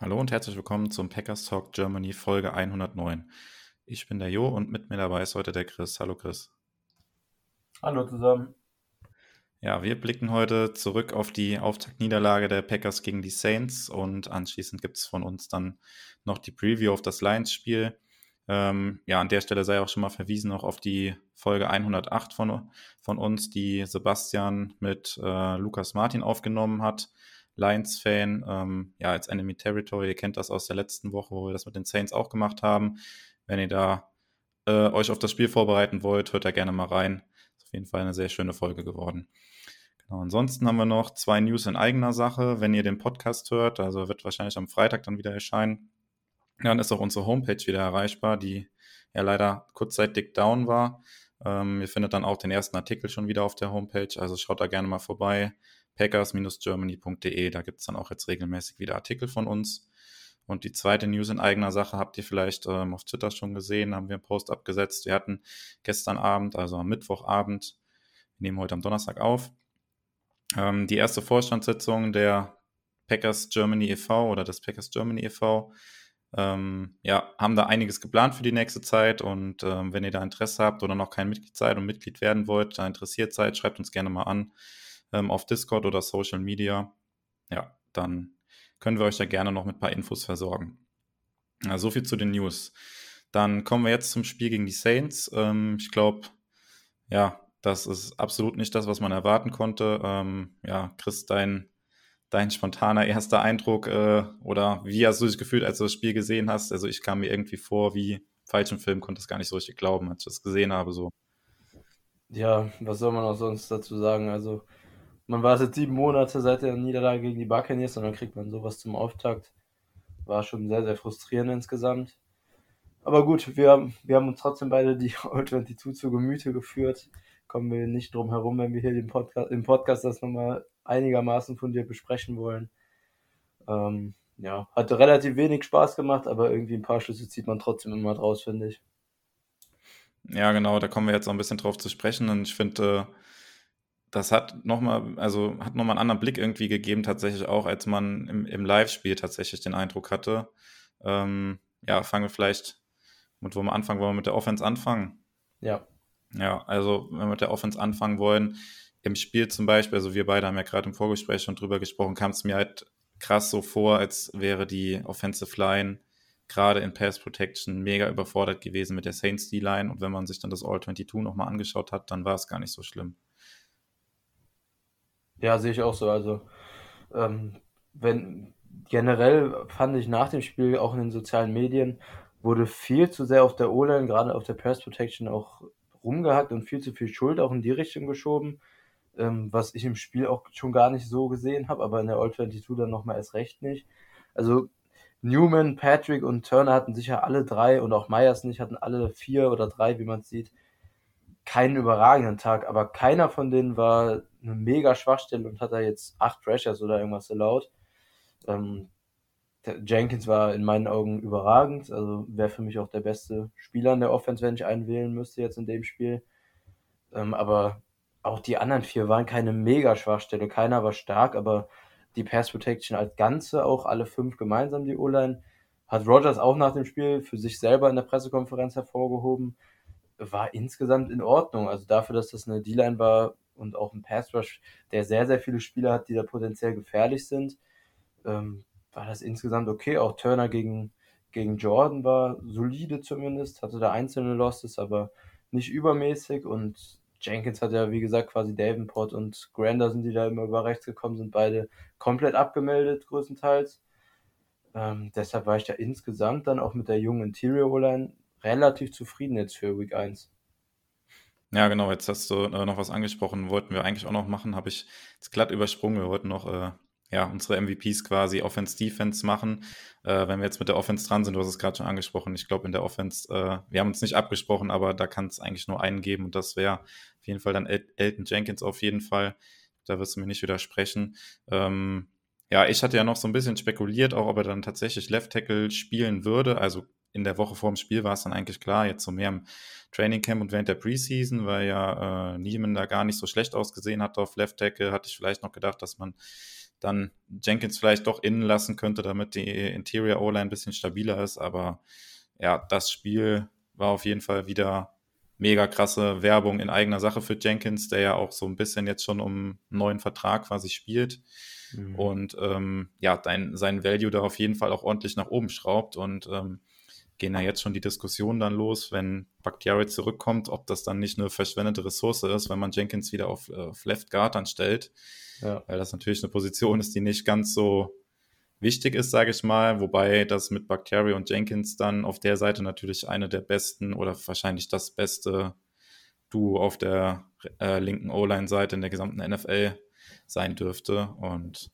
Hallo und herzlich willkommen zum Packers Talk Germany Folge 109. Ich bin der Jo und mit mir dabei ist heute der Chris. Hallo Chris. Hallo zusammen. Ja, wir blicken heute zurück auf die Auftaktniederlage der Packers gegen die Saints und anschließend gibt es von uns dann noch die Preview auf das Lions-Spiel. Ähm, ja, an der Stelle sei auch schon mal verwiesen noch auf die Folge 108 von, von uns, die Sebastian mit äh, Lukas Martin aufgenommen hat. Lions-Fan, ähm, ja, als Enemy Territory, ihr kennt das aus der letzten Woche, wo wir das mit den Saints auch gemacht haben. Wenn ihr da äh, euch auf das Spiel vorbereiten wollt, hört da gerne mal rein. Ist auf jeden Fall eine sehr schöne Folge geworden. Genau, ansonsten haben wir noch zwei News in eigener Sache. Wenn ihr den Podcast hört, also wird wahrscheinlich am Freitag dann wieder erscheinen, dann ist auch unsere Homepage wieder erreichbar, die ja leider kurzzeitig down war. Ähm, ihr findet dann auch den ersten Artikel schon wieder auf der Homepage, also schaut da gerne mal vorbei. Packers-germany.de, da gibt es dann auch jetzt regelmäßig wieder Artikel von uns. Und die zweite News in eigener Sache habt ihr vielleicht ähm, auf Twitter schon gesehen, haben wir einen Post abgesetzt. Wir hatten gestern Abend, also am Mittwochabend, wir nehmen heute am Donnerstag auf, ähm, die erste Vorstandssitzung der Packers Germany e.V. oder des Packers Germany e.V. Ähm, ja, haben da einiges geplant für die nächste Zeit und ähm, wenn ihr da Interesse habt oder noch kein Mitglied seid und Mitglied werden wollt, da interessiert seid, schreibt uns gerne mal an ähm, auf Discord oder Social Media. Ja, dann können wir euch da gerne noch mit ein paar Infos versorgen. Ja, so viel zu den News. Dann kommen wir jetzt zum Spiel gegen die Saints. Ähm, ich glaube, ja, das ist absolut nicht das, was man erwarten konnte. Ähm, ja, Chris, dein, dein spontaner erster Eindruck äh, oder wie hast du dich gefühlt, als du das Spiel gesehen hast? Also ich kam mir irgendwie vor wie falschen Film, konnte es gar nicht so richtig glauben, als ich das gesehen habe. So. Ja, was soll man auch sonst dazu sagen? Also man wartet sieben Monate seit der Niederlage gegen die Buccaneers und dann kriegt man sowas zum Auftakt. War schon sehr, sehr frustrierend insgesamt. Aber gut, wir, wir haben uns trotzdem beide die Old 22 zu Gemüte geführt kommen wir nicht drum herum, wenn wir hier den Podcast, im Podcast das nochmal einigermaßen von dir besprechen wollen. Ähm, ja, hat relativ wenig Spaß gemacht, aber irgendwie ein paar Schlüsse zieht man trotzdem immer draus, finde ich. Ja, genau, da kommen wir jetzt noch ein bisschen drauf zu sprechen und ich finde, das hat nochmal, also hat nochmal einen anderen Blick irgendwie gegeben, tatsächlich auch, als man im, im Live-Spiel tatsächlich den Eindruck hatte. Ähm, ja, fangen wir vielleicht mit, wo wir anfangen wollen, mit der Offense anfangen. Ja. Ja, also wenn wir mit der Offense anfangen wollen, im Spiel zum Beispiel, also wir beide haben ja gerade im Vorgespräch schon drüber gesprochen, kam es mir halt krass so vor, als wäre die Offensive Line gerade in Pass Protection mega überfordert gewesen mit der Saints D-Line und wenn man sich dann das All-22 nochmal angeschaut hat, dann war es gar nicht so schlimm. Ja, sehe ich auch so. Also, ähm, wenn generell fand ich nach dem Spiel auch in den sozialen Medien wurde viel zu sehr auf der O-Line, gerade auf der Pass Protection auch rumgehackt und viel zu viel Schuld auch in die Richtung geschoben, ähm, was ich im Spiel auch schon gar nicht so gesehen habe, aber in der Old 22 dann nochmal erst recht nicht. Also Newman, Patrick und Turner hatten sicher alle drei und auch Myers nicht, hatten alle vier oder drei, wie man sieht, keinen überragenden Tag, aber keiner von denen war eine mega Schwachstelle und hat da jetzt acht Pressures oder irgendwas erlaubt. Ähm, Jenkins war in meinen Augen überragend, also wäre für mich auch der beste Spieler in der Offense, wenn ich einen wählen müsste jetzt in dem Spiel. Ähm, aber auch die anderen vier waren keine mega Schwachstelle, keiner war stark, aber die Pass Protection als Ganze, auch alle fünf gemeinsam die O-Line, hat Rogers auch nach dem Spiel für sich selber in der Pressekonferenz hervorgehoben, war insgesamt in Ordnung. Also dafür, dass das eine D-Line war und auch ein Pass Rush, der sehr, sehr viele Spieler hat, die da potenziell gefährlich sind, ähm, war das insgesamt okay. Auch Turner gegen, gegen Jordan war solide zumindest, hatte da einzelne Losses, aber nicht übermäßig. Und Jenkins hat ja, wie gesagt, quasi Davenport und Granderson, die da immer über rechts gekommen sind, beide komplett abgemeldet, größtenteils. Ähm, deshalb war ich da insgesamt dann auch mit der jungen Interior O-Line relativ zufrieden jetzt für Week 1. Ja, genau, jetzt hast du äh, noch was angesprochen, wollten wir eigentlich auch noch machen, habe ich jetzt glatt übersprungen. Wir wollten noch äh, ja, unsere MVPs quasi Offense-Defense machen. Äh, wenn wir jetzt mit der Offense dran sind, du hast es gerade schon angesprochen, ich glaube in der Offense, äh, wir haben uns nicht abgesprochen, aber da kann es eigentlich nur einen geben und das wäre auf jeden Fall dann El Elton Jenkins auf jeden Fall. Da wirst du mir nicht widersprechen. Ähm, ja, ich hatte ja noch so ein bisschen spekuliert, auch ob er dann tatsächlich Left Tackle spielen würde. Also in der Woche vor dem Spiel war es dann eigentlich klar, jetzt so mehr im Training Camp und während der Preseason, weil ja äh, Niemann da gar nicht so schlecht ausgesehen hat auf Left Tackle, hatte ich vielleicht noch gedacht, dass man dann Jenkins vielleicht doch innen lassen könnte, damit die Interior O-Line ein bisschen stabiler ist. Aber ja, das Spiel war auf jeden Fall wieder mega krasse Werbung in eigener Sache für Jenkins, der ja auch so ein bisschen jetzt schon um einen neuen Vertrag quasi spielt. Mhm. Und ähm, ja, dein, sein Value da auf jeden Fall auch ordentlich nach oben schraubt. Und ähm, gehen da jetzt schon die Diskussionen dann los, wenn Bakhtiari zurückkommt, ob das dann nicht eine verschwendete Ressource ist, wenn man Jenkins wieder auf, auf Left Guard anstellt. Ja. Weil das natürlich eine Position ist, die nicht ganz so wichtig ist, sage ich mal. Wobei das mit Bakhtiari und Jenkins dann auf der Seite natürlich eine der besten oder wahrscheinlich das beste Duo auf der äh, linken O-Line-Seite in der gesamten NFL sein dürfte. Und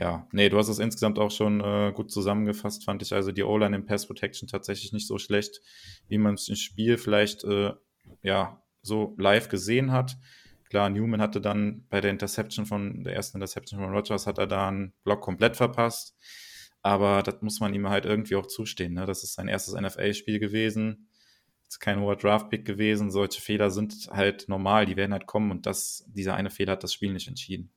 ja, nee, du hast es insgesamt auch schon äh, gut zusammengefasst, fand ich. Also die O-Line im Pass Protection tatsächlich nicht so schlecht, wie man es im Spiel vielleicht äh, ja so live gesehen hat. Klar, Newman hatte dann bei der Interception von der ersten Interception von Rogers hat er da einen Block komplett verpasst. Aber das muss man ihm halt irgendwie auch zustehen. Ne? Das ist sein erstes NFL-Spiel gewesen. Ist kein hoher Draft-Pick gewesen. Solche Fehler sind halt normal, die werden halt kommen und das, dieser eine Fehler hat das Spiel nicht entschieden.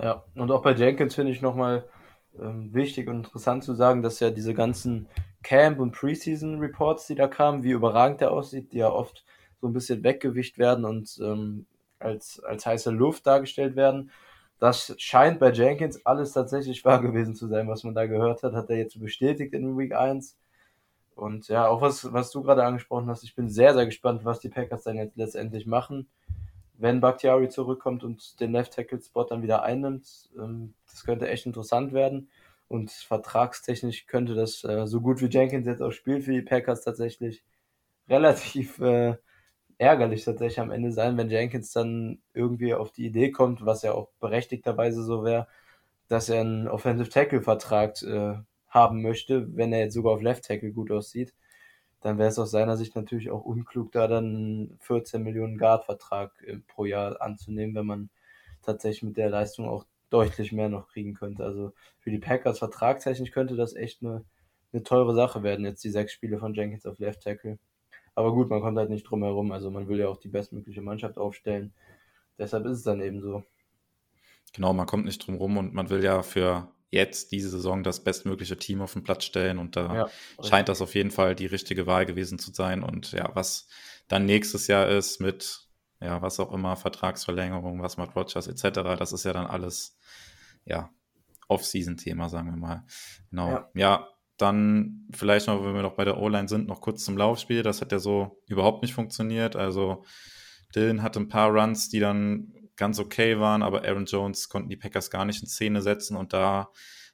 Ja, und auch bei Jenkins finde ich nochmal ähm, wichtig und interessant zu sagen, dass ja diese ganzen Camp- und Preseason-Reports, die da kamen, wie überragend der aussieht, die ja oft so ein bisschen weggewicht werden und ähm, als, als heiße Luft dargestellt werden. Das scheint bei Jenkins alles tatsächlich wahr gewesen zu sein, was man da gehört hat, hat er jetzt bestätigt in Week 1. Und ja, auch was, was du gerade angesprochen hast, ich bin sehr, sehr gespannt, was die Packers dann jetzt letztendlich machen wenn Bakhtiari zurückkommt und den Left Tackle Spot dann wieder einnimmt. Ähm, das könnte echt interessant werden. Und vertragstechnisch könnte das äh, so gut wie Jenkins jetzt auch spielt für die Packers tatsächlich relativ äh, ärgerlich tatsächlich am Ende sein, wenn Jenkins dann irgendwie auf die Idee kommt, was ja auch berechtigterweise so wäre, dass er einen Offensive Tackle Vertrag äh, haben möchte, wenn er jetzt sogar auf Left Tackle gut aussieht dann wäre es aus seiner Sicht natürlich auch unklug, da dann einen 14 Millionen Guard-Vertrag äh, pro Jahr anzunehmen, wenn man tatsächlich mit der Leistung auch deutlich mehr noch kriegen könnte. Also für die Packers vertragstechnisch könnte das echt eine, eine teure Sache werden, jetzt die sechs Spiele von Jenkins auf Left Tackle. Aber gut, man kommt halt nicht drum herum. Also man will ja auch die bestmögliche Mannschaft aufstellen. Deshalb ist es dann eben so. Genau, man kommt nicht drum rum und man will ja für jetzt diese Saison das bestmögliche Team auf den Platz stellen und da ja, scheint das auf jeden Fall die richtige Wahl gewesen zu sein und ja, was dann nächstes Jahr ist mit ja, was auch immer, Vertragsverlängerung, was macht Rogers etc., das ist ja dann alles ja, Off-Season-Thema, sagen wir mal. Genau. Ja. ja. dann vielleicht noch, wenn wir noch bei der O-Line sind, noch kurz zum Laufspiel. Das hat ja so überhaupt nicht funktioniert. Also Dylan hatte ein paar Runs, die dann ganz okay waren, aber Aaron Jones konnten die Packers gar nicht in Szene setzen und da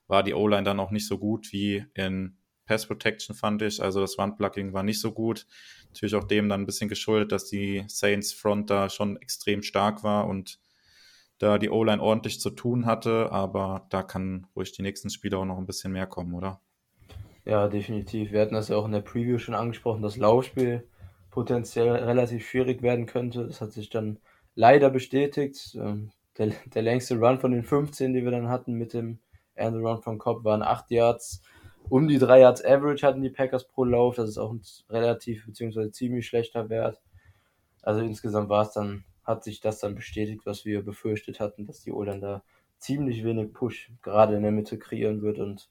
war die O-Line dann auch nicht so gut wie in Pass Protection, fand ich. Also das Run-Plugging war nicht so gut. Natürlich auch dem dann ein bisschen geschuldet, dass die Saints Front da schon extrem stark war und da die O-Line ordentlich zu tun hatte, aber da kann ruhig die nächsten Spiele auch noch ein bisschen mehr kommen, oder? Ja, definitiv. Wir hatten das ja auch in der Preview schon angesprochen, dass Laufspiel potenziell relativ schwierig werden könnte. Das hat sich dann leider bestätigt. Ähm, der, der längste Run von den 15, die wir dann hatten mit dem End Run von Cobb, waren 8 Yards. Um die 3 Yards Average hatten die Packers pro Lauf. Das ist auch ein relativ bzw. ziemlich schlechter Wert. Also insgesamt war es dann, hat sich das dann bestätigt, was wir befürchtet hatten, dass die o da ziemlich wenig Push gerade in der Mitte kreieren wird. Und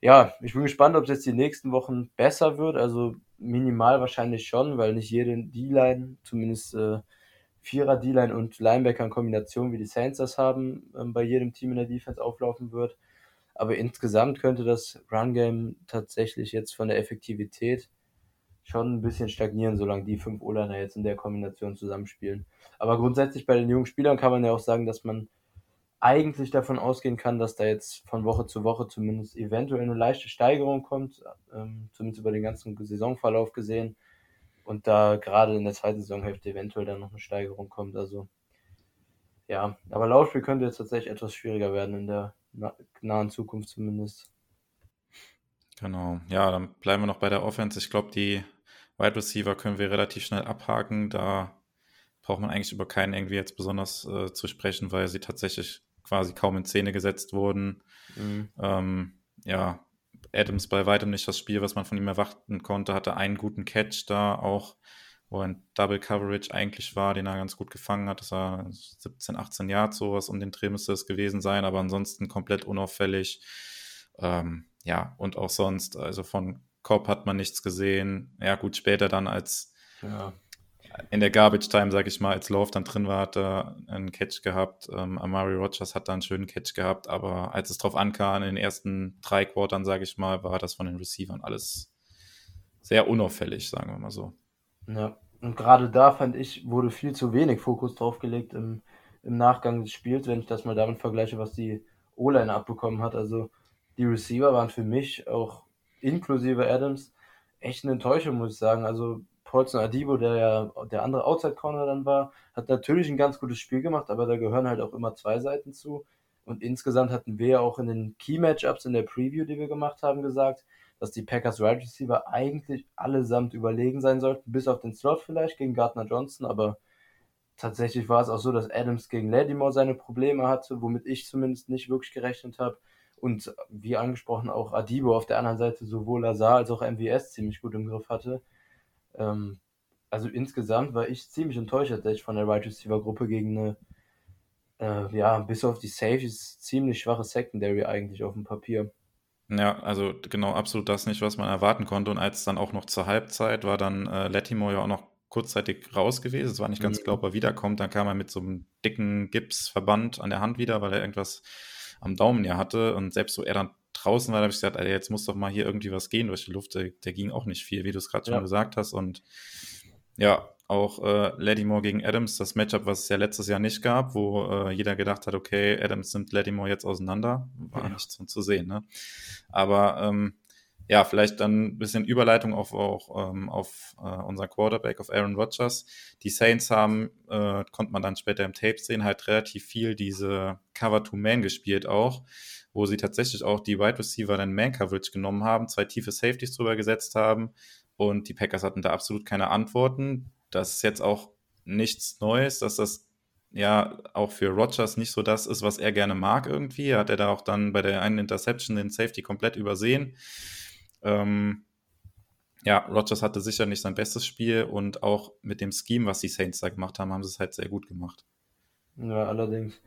ja, ich bin gespannt, ob es jetzt die nächsten Wochen besser wird. Also minimal wahrscheinlich schon, weil nicht jede D-Line, zumindest äh, Vierer D-Line und Linebacker in Kombination, wie die Saints das haben, ähm, bei jedem Team in der Defense auflaufen wird. Aber insgesamt könnte das Run-Game tatsächlich jetzt von der Effektivität schon ein bisschen stagnieren, solange die fünf O-Liner jetzt in der Kombination zusammenspielen. Aber grundsätzlich bei den jungen Spielern kann man ja auch sagen, dass man eigentlich davon ausgehen kann, dass da jetzt von Woche zu Woche zumindest eventuell eine leichte Steigerung kommt, ähm, zumindest über den ganzen Saisonverlauf gesehen und da gerade in der zweiten Saisonhälfte eventuell dann noch eine Steigerung kommt. Also ja, aber Laufspiel könnte jetzt tatsächlich etwas schwieriger werden in der nahen Zukunft zumindest. Genau, ja, dann bleiben wir noch bei der Offense. Ich glaube, die Wide Receiver können wir relativ schnell abhaken. Da braucht man eigentlich über keinen irgendwie jetzt besonders äh, zu sprechen, weil sie tatsächlich quasi kaum in Szene gesetzt wurden. Mhm. Ähm, ja, Adams bei weitem nicht das Spiel, was man von ihm erwarten konnte, hatte einen guten Catch da auch, wo ein Double Coverage eigentlich war, den er ganz gut gefangen hat. Das war 17, 18 Jahre sowas um den Dreh müsste es gewesen sein, aber ansonsten komplett unauffällig. Ähm, ja, und auch sonst, also von Cobb hat man nichts gesehen. Ja, gut, später dann als ja. In der Garbage Time, sag ich mal, als Love dann drin war, hat er einen Catch gehabt. Ähm, Amari Rogers hat da einen schönen Catch gehabt, aber als es drauf ankam, in den ersten drei Quartern, sag ich mal, war das von den Receivern alles sehr unauffällig, sagen wir mal so. Ja, und gerade da fand ich, wurde viel zu wenig Fokus drauf gelegt im, im Nachgang des Spiels, wenn ich das mal damit vergleiche, was die O-Line abbekommen hat. Also die Receiver waren für mich auch inklusive Adams echt eine Enttäuschung, muss ich sagen. Also Paulson Adibo, der ja der andere Outside Corner dann war, hat natürlich ein ganz gutes Spiel gemacht, aber da gehören halt auch immer zwei Seiten zu. Und insgesamt hatten wir ja auch in den Key Matchups in der Preview, die wir gemacht haben, gesagt, dass die Packers Wide right Receiver eigentlich allesamt überlegen sein sollten, bis auf den Slot vielleicht gegen Gardner Johnson, aber tatsächlich war es auch so, dass Adams gegen Lattimore seine Probleme hatte, womit ich zumindest nicht wirklich gerechnet habe. Und wie angesprochen auch Adibo auf der anderen Seite sowohl Lazar als auch MVS ziemlich gut im Griff hatte. Ähm, also insgesamt war ich ziemlich enttäuscht tatsächlich von der Right Receiver Gruppe gegen eine, äh, ja, bis auf die Safeties ziemlich schwache Secondary eigentlich auf dem Papier. Ja, also genau absolut das nicht, was man erwarten konnte. Und als dann auch noch zur Halbzeit war dann äh, Latimore ja auch noch kurzzeitig raus gewesen. Es war nicht ganz mhm. klar, ob er wiederkommt. Dann kam er mit so einem dicken Gipsverband an der Hand wieder, weil er irgendwas am Daumen ja hatte. Und selbst so er dann draußen war, da habe ich gesagt, Alter, jetzt muss doch mal hier irgendwie was gehen durch die Luft. Der, der ging auch nicht viel, wie du es gerade ja. schon gesagt hast. Und ja, auch äh, Lattimore gegen Adams, das Matchup, was es ja letztes Jahr nicht gab, wo äh, jeder gedacht hat, okay, Adams nimmt Lattimore jetzt auseinander, war ja. nicht so zu sehen. Ne? Aber ähm, ja, vielleicht dann ein bisschen Überleitung auf, auch, ähm, auf äh, unser Quarterback, auf Aaron Rodgers. Die Saints haben, äh, konnte man dann später im Tape sehen, halt relativ viel diese Cover-to-Man gespielt auch, wo sie tatsächlich auch die Wide Receiver dann Man-Coverage genommen haben, zwei tiefe Safeties drüber gesetzt haben und die Packers hatten da absolut keine Antworten. Das ist jetzt auch nichts Neues, dass das ja auch für Rodgers nicht so das ist, was er gerne mag irgendwie. Hat er da auch dann bei der einen Interception den Safety komplett übersehen. Ähm, ja, Rogers hatte sicher nicht sein bestes Spiel und auch mit dem Scheme, was die Saints da gemacht haben, haben sie es halt sehr gut gemacht. Ja, allerdings.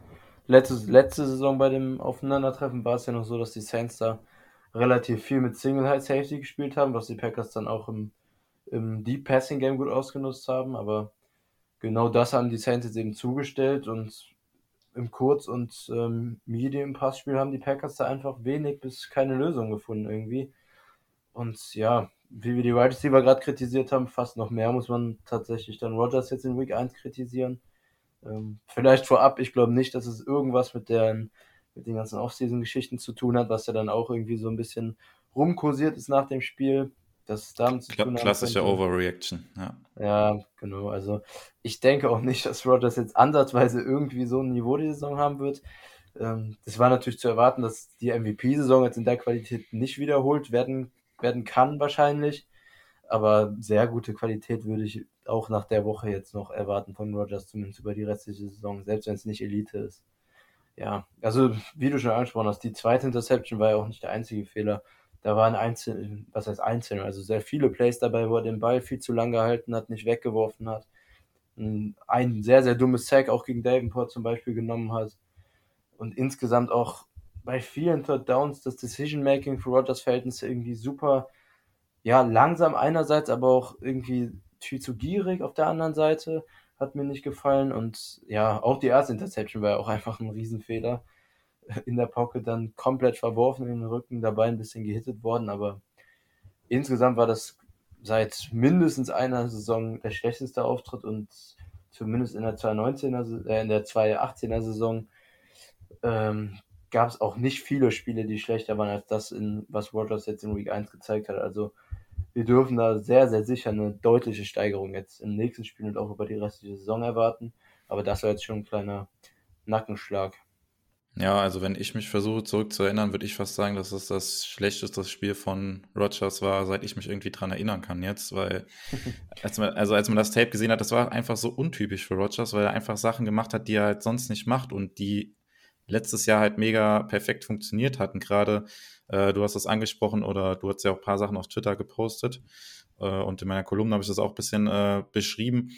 Letzte, letzte Saison bei dem Aufeinandertreffen war es ja noch so, dass die Saints da relativ viel mit Single High Safety gespielt haben, was die Packers dann auch im, im Deep Passing Game gut ausgenutzt haben. Aber genau das haben die Saints jetzt eben zugestellt und im Kurz- und ähm, Medium Passspiel haben die Packers da einfach wenig bis keine Lösung gefunden irgendwie. Und ja, wie wir die Wide Receiver gerade kritisiert haben, fast noch mehr muss man tatsächlich dann Rogers jetzt in Week 1 kritisieren. Ähm, vielleicht vorab, ich glaube nicht, dass es irgendwas mit, der, mit den ganzen Offseason-Geschichten zu tun hat, was ja dann auch irgendwie so ein bisschen rumkursiert ist nach dem Spiel. Das damit zu tun Klassische Overreaction, ja. Ja, genau. Also ich denke auch nicht, dass Rogers jetzt ansatzweise irgendwie so ein Niveau die Saison haben wird. Ähm, das war natürlich zu erwarten, dass die MVP-Saison jetzt in der Qualität nicht wiederholt werden werden kann wahrscheinlich. Aber sehr gute Qualität würde ich auch nach der Woche jetzt noch erwarten von Rogers, zumindest über die restliche Saison, selbst wenn es nicht Elite ist. Ja, also wie du schon angesprochen hast, die zweite Interception war ja auch nicht der einzige Fehler. Da waren einzelne, was heißt einzelne, also sehr viele Plays dabei, wo er den Ball viel zu lang gehalten hat, nicht weggeworfen hat. Ein sehr, sehr dummes Sack auch gegen Davenport zum Beispiel genommen hat. Und insgesamt auch bei vielen Third Downs das Decision-Making für Rogers Verhältnisse irgendwie super, ja, langsam einerseits, aber auch irgendwie viel zu gierig auf der anderen Seite. Hat mir nicht gefallen. Und ja, auch die erste Interception war ja auch einfach ein Riesenfehler. In der Pocket dann komplett verworfen in den Rücken, dabei ein bisschen gehittet worden, aber insgesamt war das seit mindestens einer Saison der schlechteste Auftritt und zumindest in der 2019er, äh, in der 2018er Saison ähm, gab es auch nicht viele Spiele, die schlechter waren als das, in, was Rogers jetzt in Week 1 gezeigt hat. Also wir dürfen da sehr, sehr sicher eine deutliche Steigerung jetzt im nächsten Spiel und auch über die restliche Saison erwarten. Aber das war jetzt schon ein kleiner Nackenschlag. Ja, also wenn ich mich versuche zurückzuerinnern, würde ich fast sagen, dass es das schlechteste Spiel von Rogers war, seit ich mich irgendwie dran erinnern kann jetzt, weil als man, also als man das Tape gesehen hat, das war einfach so untypisch für Rogers, weil er einfach Sachen gemacht hat, die er halt sonst nicht macht und die letztes Jahr halt mega perfekt funktioniert hatten. Gerade äh, du hast das angesprochen oder du hast ja auch ein paar Sachen auf Twitter gepostet äh, und in meiner Kolumne habe ich das auch ein bisschen äh, beschrieben.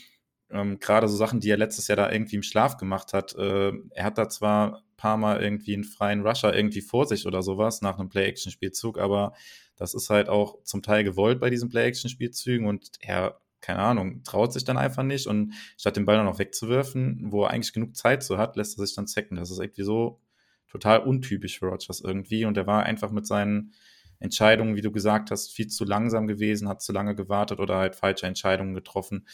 Ähm, Gerade so Sachen, die er letztes Jahr da irgendwie im Schlaf gemacht hat. Äh, er hat da zwar paar Mal irgendwie einen freien Rusher irgendwie vor sich oder sowas nach einem Play-Action-Spielzug, aber das ist halt auch zum Teil gewollt bei diesen Play-Action-Spielzügen und er, keine Ahnung, traut sich dann einfach nicht und statt den Ball dann noch wegzuwerfen, wo er eigentlich genug Zeit so hat, lässt er sich dann zecken. Das ist irgendwie so total untypisch für Rogers irgendwie und er war einfach mit seinen Entscheidungen, wie du gesagt hast, viel zu langsam gewesen, hat zu lange gewartet oder halt falsche Entscheidungen getroffen.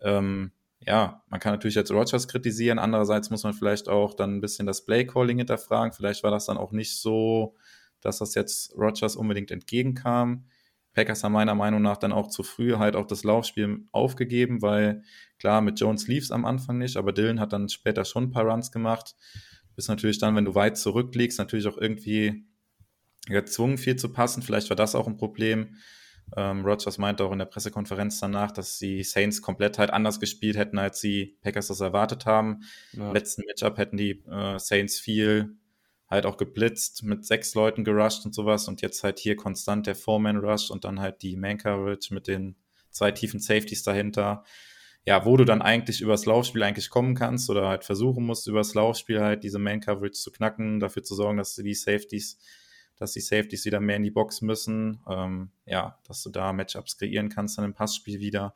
Ähm, ja, man kann natürlich jetzt Rogers kritisieren, andererseits muss man vielleicht auch dann ein bisschen das Play-Calling hinterfragen. Vielleicht war das dann auch nicht so, dass das jetzt Rogers unbedingt entgegenkam. Packers haben meiner Meinung nach dann auch zu früh halt auch das Laufspiel aufgegeben, weil klar, mit Jones lief es am Anfang nicht, aber Dylan hat dann später schon ein paar Runs gemacht. Bist natürlich dann, wenn du weit zurückliegst, natürlich auch irgendwie gezwungen, viel zu passen. Vielleicht war das auch ein Problem. Ähm, Rogers meinte auch in der Pressekonferenz danach, dass die Saints komplett halt anders gespielt hätten, als die Packers das erwartet haben. Ja. Im letzten Matchup hätten die äh, Saints viel halt auch geblitzt, mit sechs Leuten gerusht und sowas und jetzt halt hier konstant der Four-Man-Rush und dann halt die Man-Coverage mit den zwei tiefen Safeties dahinter. Ja, wo du dann eigentlich übers Laufspiel eigentlich kommen kannst oder halt versuchen musst, übers Laufspiel halt diese Man-Coverage zu knacken, dafür zu sorgen, dass die Safeties dass die Safeties wieder mehr in die Box müssen. Ähm, ja, dass du da Matchups kreieren kannst dann im Passspiel wieder.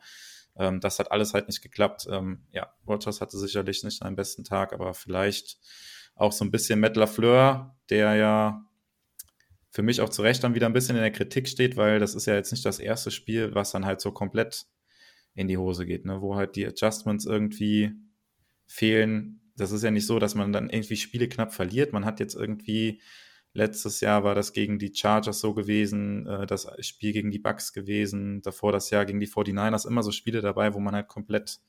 Ähm, das hat alles halt nicht geklappt. Ähm, ja, Rogers hatte sicherlich nicht seinen besten Tag, aber vielleicht auch so ein bisschen Matt LaFleur, der ja für mich auch zu Recht dann wieder ein bisschen in der Kritik steht, weil das ist ja jetzt nicht das erste Spiel, was dann halt so komplett in die Hose geht, ne? wo halt die Adjustments irgendwie fehlen. Das ist ja nicht so, dass man dann irgendwie Spiele knapp verliert. Man hat jetzt irgendwie Letztes Jahr war das gegen die Chargers so gewesen, äh, das Spiel gegen die Bucks gewesen, davor das Jahr gegen die 49ers, immer so Spiele dabei, wo man halt komplett.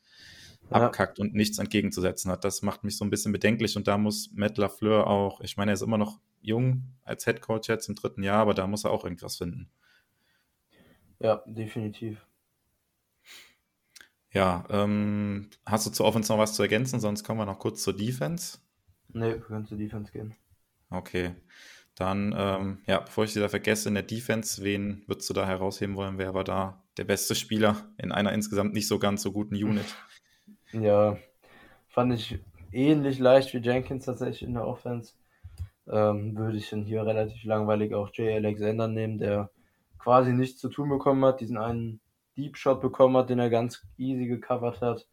Abkackt und nichts entgegenzusetzen hat. Das macht mich so ein bisschen bedenklich und da muss Matt LaFleur auch, ich meine, er ist immer noch jung als Head Coach jetzt im dritten Jahr, aber da muss er auch irgendwas finden. Ja, definitiv. Ja, ähm, hast du zur Offense noch was zu ergänzen? Sonst kommen wir noch kurz zur Defense. Nee, wir können zur Defense gehen. Okay. Dann, ähm, ja, bevor ich sie da vergesse, in der Defense, wen würdest du da herausheben wollen? Wer war da der beste Spieler in einer insgesamt nicht so ganz so guten Unit? Ja, fand ich ähnlich leicht wie Jenkins tatsächlich in der Offense. Ähm, würde ich dann hier relativ langweilig auch Jay Alexander nehmen, der quasi nichts zu tun bekommen hat, diesen einen Deep Shot bekommen hat, den er ganz easy gecovert hat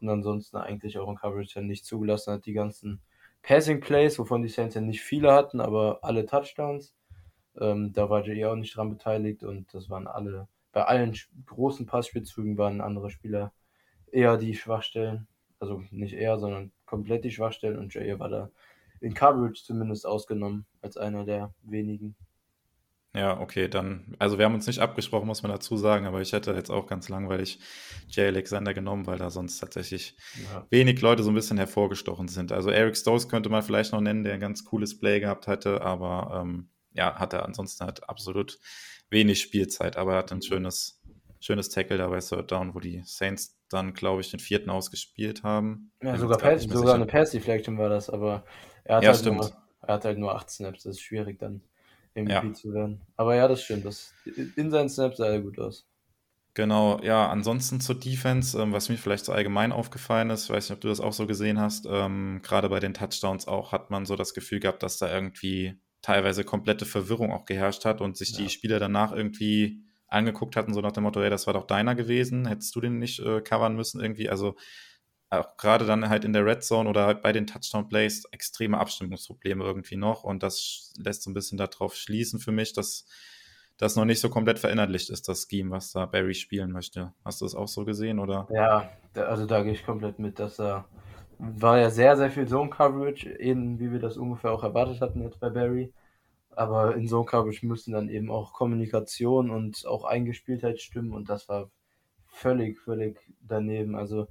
und ansonsten eigentlich auch in Coverage dann nicht zugelassen hat, die ganzen Passing Plays, wovon die Saints ja nicht viele hatten, aber alle Touchdowns. Ähm, da war Jay auch nicht dran beteiligt und das waren alle, bei allen großen Passspielzügen waren andere Spieler eher die Schwachstellen. Also nicht eher, sondern komplett die Schwachstellen und Jay war da in Coverage zumindest ausgenommen als einer der wenigen. Ja, okay, dann, also wir haben uns nicht abgesprochen, muss man dazu sagen, aber ich hätte jetzt auch ganz langweilig Jay Alexander genommen, weil da sonst tatsächlich ja. wenig Leute so ein bisschen hervorgestochen sind. Also Eric Stokes könnte man vielleicht noch nennen, der ein ganz cooles Play gehabt hatte, aber ähm, ja, hat er ansonsten halt absolut wenig Spielzeit, aber er hat ein schönes, schönes Tackle dabei, Third Down, wo die Saints dann, glaube ich, den vierten ausgespielt haben. Ja, sogar, Pass, sogar eine Pass Deflection war das, aber er hat, ja, halt nur, er hat halt nur acht Snaps, das ist schwierig dann. MVP ja. zu werden. Aber ja, das stimmt. Das, in seinen Snaps sah er gut aus. Genau, ja, ansonsten zur Defense, ähm, was mir vielleicht so allgemein aufgefallen ist, weiß nicht, ob du das auch so gesehen hast, ähm, gerade bei den Touchdowns auch hat man so das Gefühl gehabt, dass da irgendwie teilweise komplette Verwirrung auch geherrscht hat und sich ja. die Spieler danach irgendwie angeguckt hatten, so nach dem Motto, ey, das war doch deiner gewesen, hättest du den nicht äh, covern müssen irgendwie, also auch gerade dann halt in der Red Zone oder halt bei den Touchdown-Plays extreme Abstimmungsprobleme irgendwie noch. Und das lässt so ein bisschen darauf schließen für mich, dass das noch nicht so komplett verinnerlicht ist, das Scheme, was da Barry spielen möchte. Hast du das auch so gesehen, oder? Ja, also da gehe ich komplett mit, dass er war ja sehr, sehr viel Zone-Coverage, eben wie wir das ungefähr auch erwartet hatten jetzt bei Barry. Aber in Zone-Coverage müssen dann eben auch Kommunikation und auch Eingespieltheit stimmen und das war völlig, völlig daneben. Also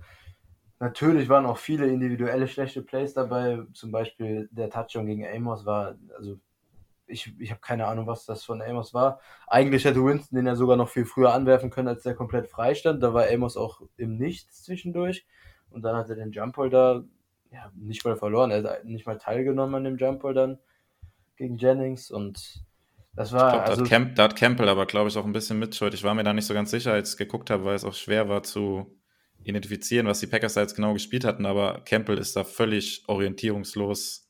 Natürlich waren auch viele individuelle schlechte Plays dabei. Zum Beispiel der Touchdown gegen Amos war, also ich, ich habe keine Ahnung, was das von Amos war. Eigentlich hätte Winston den ja sogar noch viel früher anwerfen können, als der komplett frei stand. Da war Amos auch im Nichts zwischendurch. Und dann hat er den Jump da ja, nicht mal verloren. Er hat nicht mal teilgenommen an dem Jump dann gegen Jennings. Und das war. Glaub, also, da, hat Camp, da hat Campbell aber, glaube ich, auch ein bisschen mitschuld. Ich war mir da nicht so ganz sicher, als ich geguckt habe, weil es auch schwer war zu identifizieren, was die Packers da jetzt genau gespielt hatten. Aber Campbell ist da völlig orientierungslos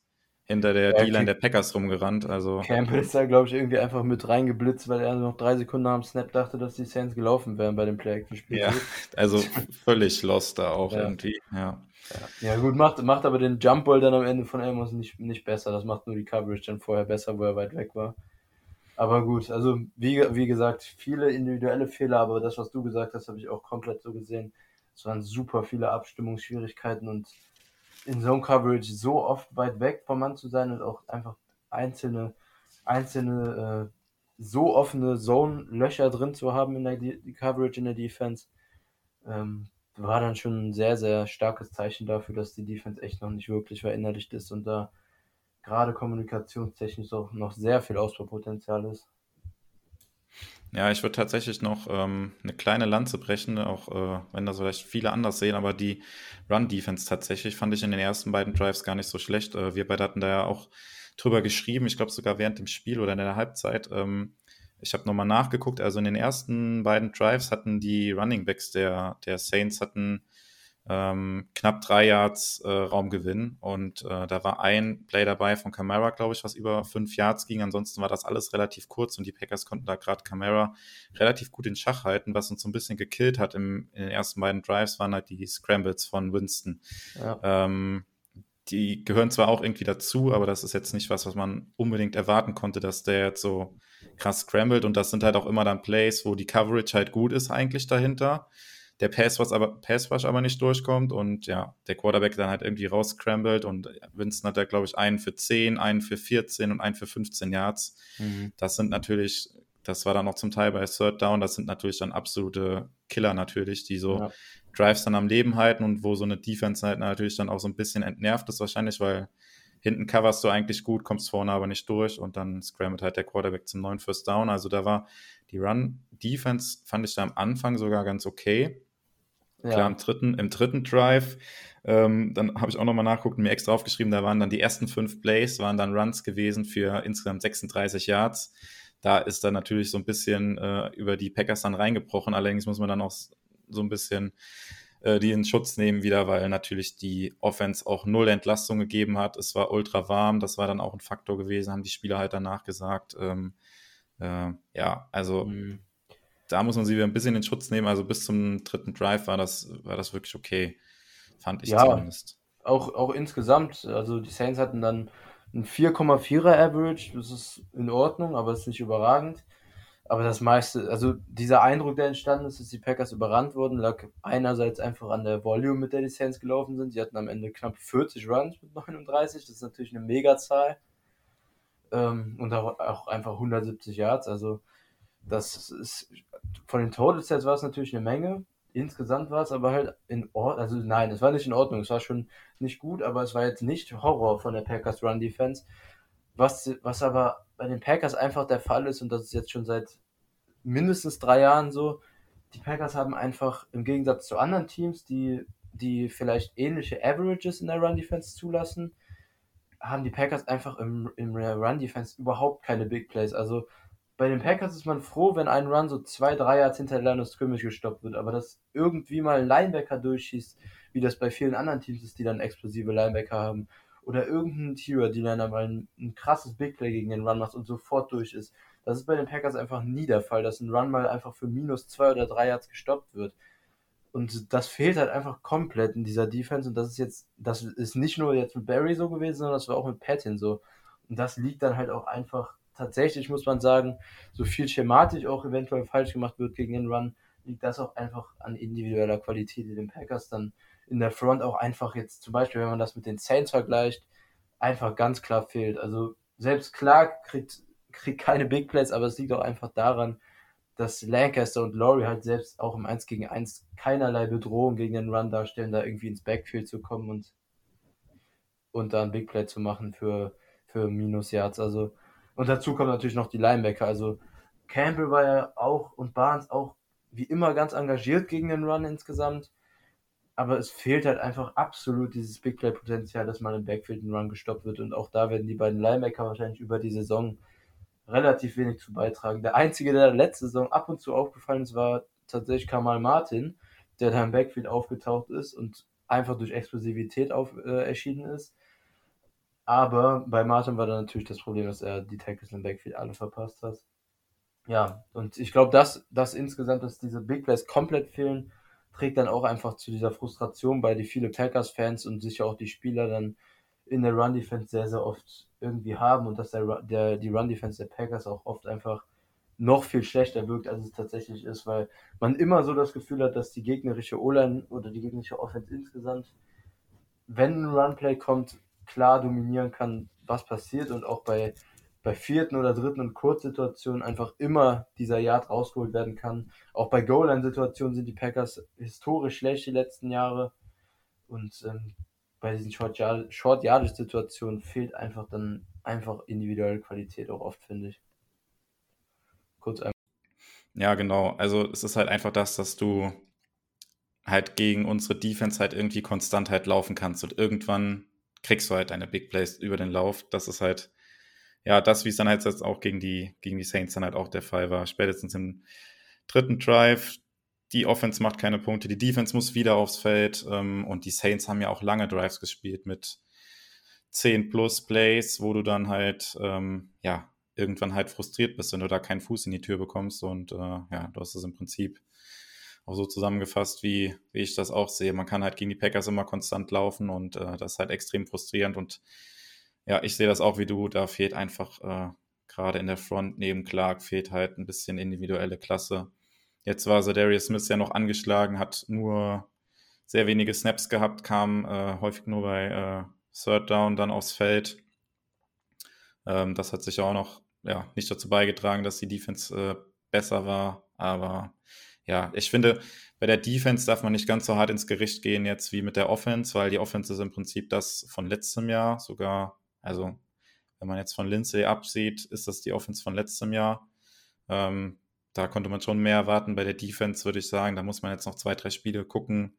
hinter der ja, D-Line der Packers rumgerannt. Also Campbell ist da, glaube ich, irgendwie einfach mit reingeblitzt, weil er noch drei Sekunden nach dem Snap dachte, dass die Saints gelaufen wären bei dem Play-Action-Spiel. Ja, also völlig lost da auch ja. irgendwie. Ja. Ja. Ja, gut, macht, macht aber den Jump-Ball dann am Ende von Amos nicht, nicht besser. Das macht nur die Coverage dann vorher besser, wo er weit weg war. Aber gut, also wie, wie gesagt, viele individuelle Fehler, aber das, was du gesagt hast, habe ich auch komplett so gesehen. Es waren super viele Abstimmungsschwierigkeiten und in Zone Coverage so oft weit weg vom Mann zu sein und auch einfach einzelne, einzelne, äh, so offene Zone-Löcher drin zu haben in der die Coverage in der Defense, ähm, war dann schon ein sehr, sehr starkes Zeichen dafür, dass die Defense echt noch nicht wirklich verinnerlicht ist und da gerade kommunikationstechnisch auch noch sehr viel Ausbaupotenzial ist. Ja, ich würde tatsächlich noch ähm, eine kleine Lanze brechen, auch äh, wenn das vielleicht viele anders sehen, aber die Run-Defense tatsächlich fand ich in den ersten beiden Drives gar nicht so schlecht. Äh, wir beide hatten da ja auch drüber geschrieben, ich glaube sogar während dem Spiel oder in der Halbzeit. Ähm, ich habe nochmal nachgeguckt, also in den ersten beiden Drives hatten die Running Backs der, der Saints hatten ähm, knapp drei Yards äh, Raumgewinn. Und äh, da war ein Play dabei von Camara, glaube ich, was über fünf Yards ging. Ansonsten war das alles relativ kurz und die Packers konnten da gerade Camara relativ gut in Schach halten. Was uns so ein bisschen gekillt hat im, in den ersten beiden Drives, waren halt die Scrambles von Winston. Ja. Ähm, die gehören zwar auch irgendwie dazu, aber das ist jetzt nicht was, was man unbedingt erwarten konnte, dass der jetzt so krass scrambled. Und das sind halt auch immer dann Plays, wo die Coverage halt gut ist eigentlich dahinter der Pass was aber, Pass Rush aber nicht durchkommt und ja, der Quarterback dann halt irgendwie rausscrambled und Winston hat da, glaube ich, einen für 10, einen für 14 und einen für 15 Yards. Mhm. Das sind natürlich, das war dann noch zum Teil bei Third Down, das sind natürlich dann absolute Killer natürlich, die so ja. Drives dann am Leben halten und wo so eine Defense halt natürlich dann auch so ein bisschen entnervt ist wahrscheinlich, weil hinten coverst du eigentlich gut, kommst vorne aber nicht durch und dann scrambled halt der Quarterback zum neuen First Down. Also da war die Run-Defense, fand ich da am Anfang sogar ganz okay. Ja. Klar, im dritten, im dritten Drive, ähm, dann habe ich auch nochmal nachguckt und mir extra aufgeschrieben, da waren dann die ersten fünf Plays, waren dann Runs gewesen für insgesamt 36 Yards. Da ist dann natürlich so ein bisschen äh, über die Packers dann reingebrochen. Allerdings muss man dann auch so ein bisschen äh, die in Schutz nehmen wieder, weil natürlich die Offense auch null Entlastung gegeben hat. Es war ultra warm, das war dann auch ein Faktor gewesen, haben die Spieler halt danach gesagt. Ähm, äh, ja, also mhm da muss man sie wieder ein bisschen in Schutz nehmen. Also bis zum dritten Drive war das, war das wirklich okay, fand ich ja, zumindest. Auch, auch insgesamt, also die Saints hatten dann ein 4,4er Average, das ist in Ordnung, aber es ist nicht überragend. Aber das meiste, also dieser Eindruck, der entstanden ist, dass die Packers überrannt wurden, lag einerseits einfach an der Volume, mit der die Saints gelaufen sind. Sie hatten am Ende knapp 40 Runs mit 39, das ist natürlich eine Megazahl. Ähm, und auch, auch einfach 170 Yards, also das ist von den Total Sets war es natürlich eine Menge. Insgesamt war es aber halt in Ordnung. Also nein, es war nicht in Ordnung. Es war schon nicht gut, aber es war jetzt nicht Horror von der Packers Run Defense. Was, was aber bei den Packers einfach der Fall ist, und das ist jetzt schon seit mindestens drei Jahren so, die Packers haben einfach im Gegensatz zu anderen Teams, die, die vielleicht ähnliche Averages in der Run Defense zulassen, haben die Packers einfach im, im Run Defense überhaupt keine Big Plays. Also bei den Packers ist man froh, wenn ein Run so zwei, drei Yards hinter der Line Scrimmage gestoppt wird, aber dass irgendwie mal ein Linebacker durchschießt, wie das bei vielen anderen Teams ist, die dann explosive Linebacker haben, oder irgendein Tier, die dann mal ein, ein, krasses Big Play gegen den Run macht und sofort durch ist. Das ist bei den Packers einfach nie der Fall, dass ein Run mal einfach für minus zwei oder drei Yards gestoppt wird. Und das fehlt halt einfach komplett in dieser Defense. Und das ist jetzt, das ist nicht nur jetzt mit Barry so gewesen, sondern das war auch mit Patton so. Und das liegt dann halt auch einfach tatsächlich muss man sagen, so viel schematisch auch eventuell falsch gemacht wird gegen den Run, liegt das auch einfach an individueller Qualität, die den Packers dann in der Front auch einfach jetzt, zum Beispiel, wenn man das mit den Saints vergleicht, einfach ganz klar fehlt. Also selbst Clark kriegt, kriegt keine Big Plays, aber es liegt auch einfach daran, dass Lancaster und Laurie halt selbst auch im 1 gegen 1 keinerlei Bedrohung gegen den Run darstellen, da irgendwie ins Backfield zu kommen und, und da ein Big Play zu machen für, für Minus Yards. Also, und dazu kommen natürlich noch die Linebacker. Also Campbell war ja auch und Barnes auch wie immer ganz engagiert gegen den Run insgesamt. Aber es fehlt halt einfach absolut dieses Big Play-Potenzial, dass man im Backfield ein Run gestoppt wird. Und auch da werden die beiden Linebacker wahrscheinlich über die Saison relativ wenig zu beitragen. Der einzige, der letzte Saison ab und zu aufgefallen ist, war tatsächlich Kamal Martin, der da im Backfield aufgetaucht ist und einfach durch Explosivität auf, äh, erschienen ist. Aber bei Martin war dann natürlich das Problem, dass er die Tackles im Backfield alle verpasst hat. Ja, und ich glaube, dass, dass insgesamt, dass diese Big Plays komplett fehlen, trägt dann auch einfach zu dieser Frustration bei die viele Packers-Fans und sicher auch die Spieler dann in der Run-Defense sehr, sehr oft irgendwie haben und dass der, der, die Run-Defense der Packers auch oft einfach noch viel schlechter wirkt, als es tatsächlich ist, weil man immer so das Gefühl hat, dass die gegnerische O-Line oder die gegnerische Offense insgesamt, wenn ein Run-Play kommt, klar dominieren kann, was passiert und auch bei, bei vierten oder dritten und Kurzsituationen einfach immer dieser Yard rausgeholt werden kann. Auch bei Goal-Line-Situationen sind die Packers historisch schlecht die letzten Jahre und ähm, bei diesen Short-Yardage-Situationen fehlt einfach dann einfach individuelle Qualität auch oft, finde ich. Kurz einmal. Ja, genau. Also es ist halt einfach das, dass du halt gegen unsere Defense halt irgendwie konstant halt laufen kannst und irgendwann kriegst du halt deine Big Plays über den Lauf. Das ist halt, ja, das, wie es dann halt jetzt auch gegen die, gegen die Saints dann halt auch der Fall war. Spätestens im dritten Drive die Offense macht keine Punkte, die Defense muss wieder aufs Feld ähm, und die Saints haben ja auch lange Drives gespielt mit 10 plus Plays, wo du dann halt, ähm, ja, irgendwann halt frustriert bist, wenn du da keinen Fuß in die Tür bekommst und äh, ja, du hast es im Prinzip auch so zusammengefasst, wie, wie ich das auch sehe. Man kann halt gegen die Packers immer konstant laufen und äh, das ist halt extrem frustrierend und ja, ich sehe das auch wie du, da fehlt einfach äh, gerade in der Front neben Clark fehlt halt ein bisschen individuelle Klasse Jetzt war Darius Smith ja noch angeschlagen, hat nur sehr wenige Snaps gehabt, kam äh, häufig nur bei äh, Third Down dann aufs Feld. Ähm, das hat sich auch noch ja, nicht dazu beigetragen, dass die Defense äh, besser war. Aber ja, ich finde, bei der Defense darf man nicht ganz so hart ins Gericht gehen jetzt wie mit der Offense, weil die Offense ist im Prinzip das von letztem Jahr sogar. Also, wenn man jetzt von Lindsay absieht, ist das die Offense von letztem Jahr. Ähm, da konnte man schon mehr erwarten. Bei der Defense würde ich sagen, da muss man jetzt noch zwei, drei Spiele gucken,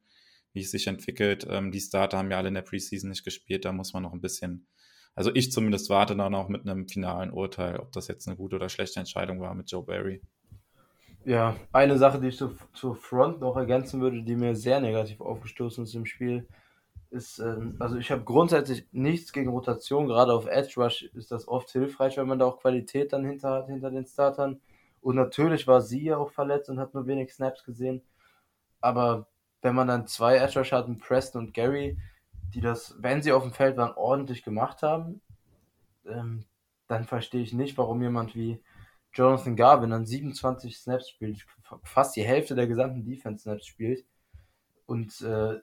wie es sich entwickelt. Ähm, die Starter haben ja alle in der Preseason nicht gespielt, da muss man noch ein bisschen, also ich zumindest warte dann auch mit einem finalen Urteil, ob das jetzt eine gute oder schlechte Entscheidung war mit Joe Barry. Ja, eine Sache, die ich zu, zur Front noch ergänzen würde, die mir sehr negativ aufgestoßen ist im Spiel, ist, ähm, also ich habe grundsätzlich nichts gegen Rotation, gerade auf Edge Rush ist das oft hilfreich, wenn man da auch Qualität dann hinter hat, hinter den Startern. Und natürlich war sie ja auch verletzt und hat nur wenig Snaps gesehen. Aber wenn man dann zwei Edge Rusher hat, Preston und Gary, die das, wenn sie auf dem Feld waren, ordentlich gemacht haben, ähm, dann verstehe ich nicht, warum jemand wie Jonathan Garvin dann 27 Snaps spielt, fast die Hälfte der gesamten Defense-Snaps spielt. Und äh,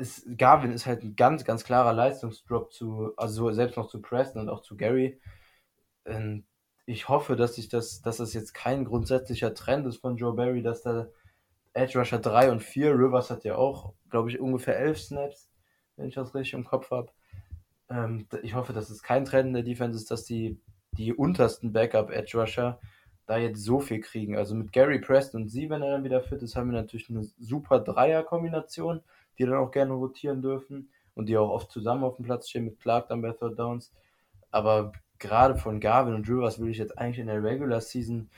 ist, Garvin ist halt ein ganz, ganz klarer Leistungsdrop zu, also selbst noch zu Preston und auch zu Gary. Ähm, ich hoffe, dass sich das, dass das jetzt kein grundsätzlicher Trend ist von Joe Barry, dass da Edge Rusher 3 und 4, Rivers hat ja auch, glaube ich, ungefähr 11 Snaps, wenn ich das richtig im Kopf habe. Ähm, ich hoffe, dass es kein Trend in der Defense ist, dass die, die untersten Backup Edge Rusher da jetzt so viel kriegen. Also mit Gary Preston und sie, wenn er dann wieder fit ist, haben wir natürlich eine super Dreier-Kombination, die dann auch gerne rotieren dürfen und die auch oft zusammen auf dem Platz stehen mit Clark dann bei Third Downs. Aber gerade von Garvin und Rivers würde ich jetzt eigentlich in der Regular Season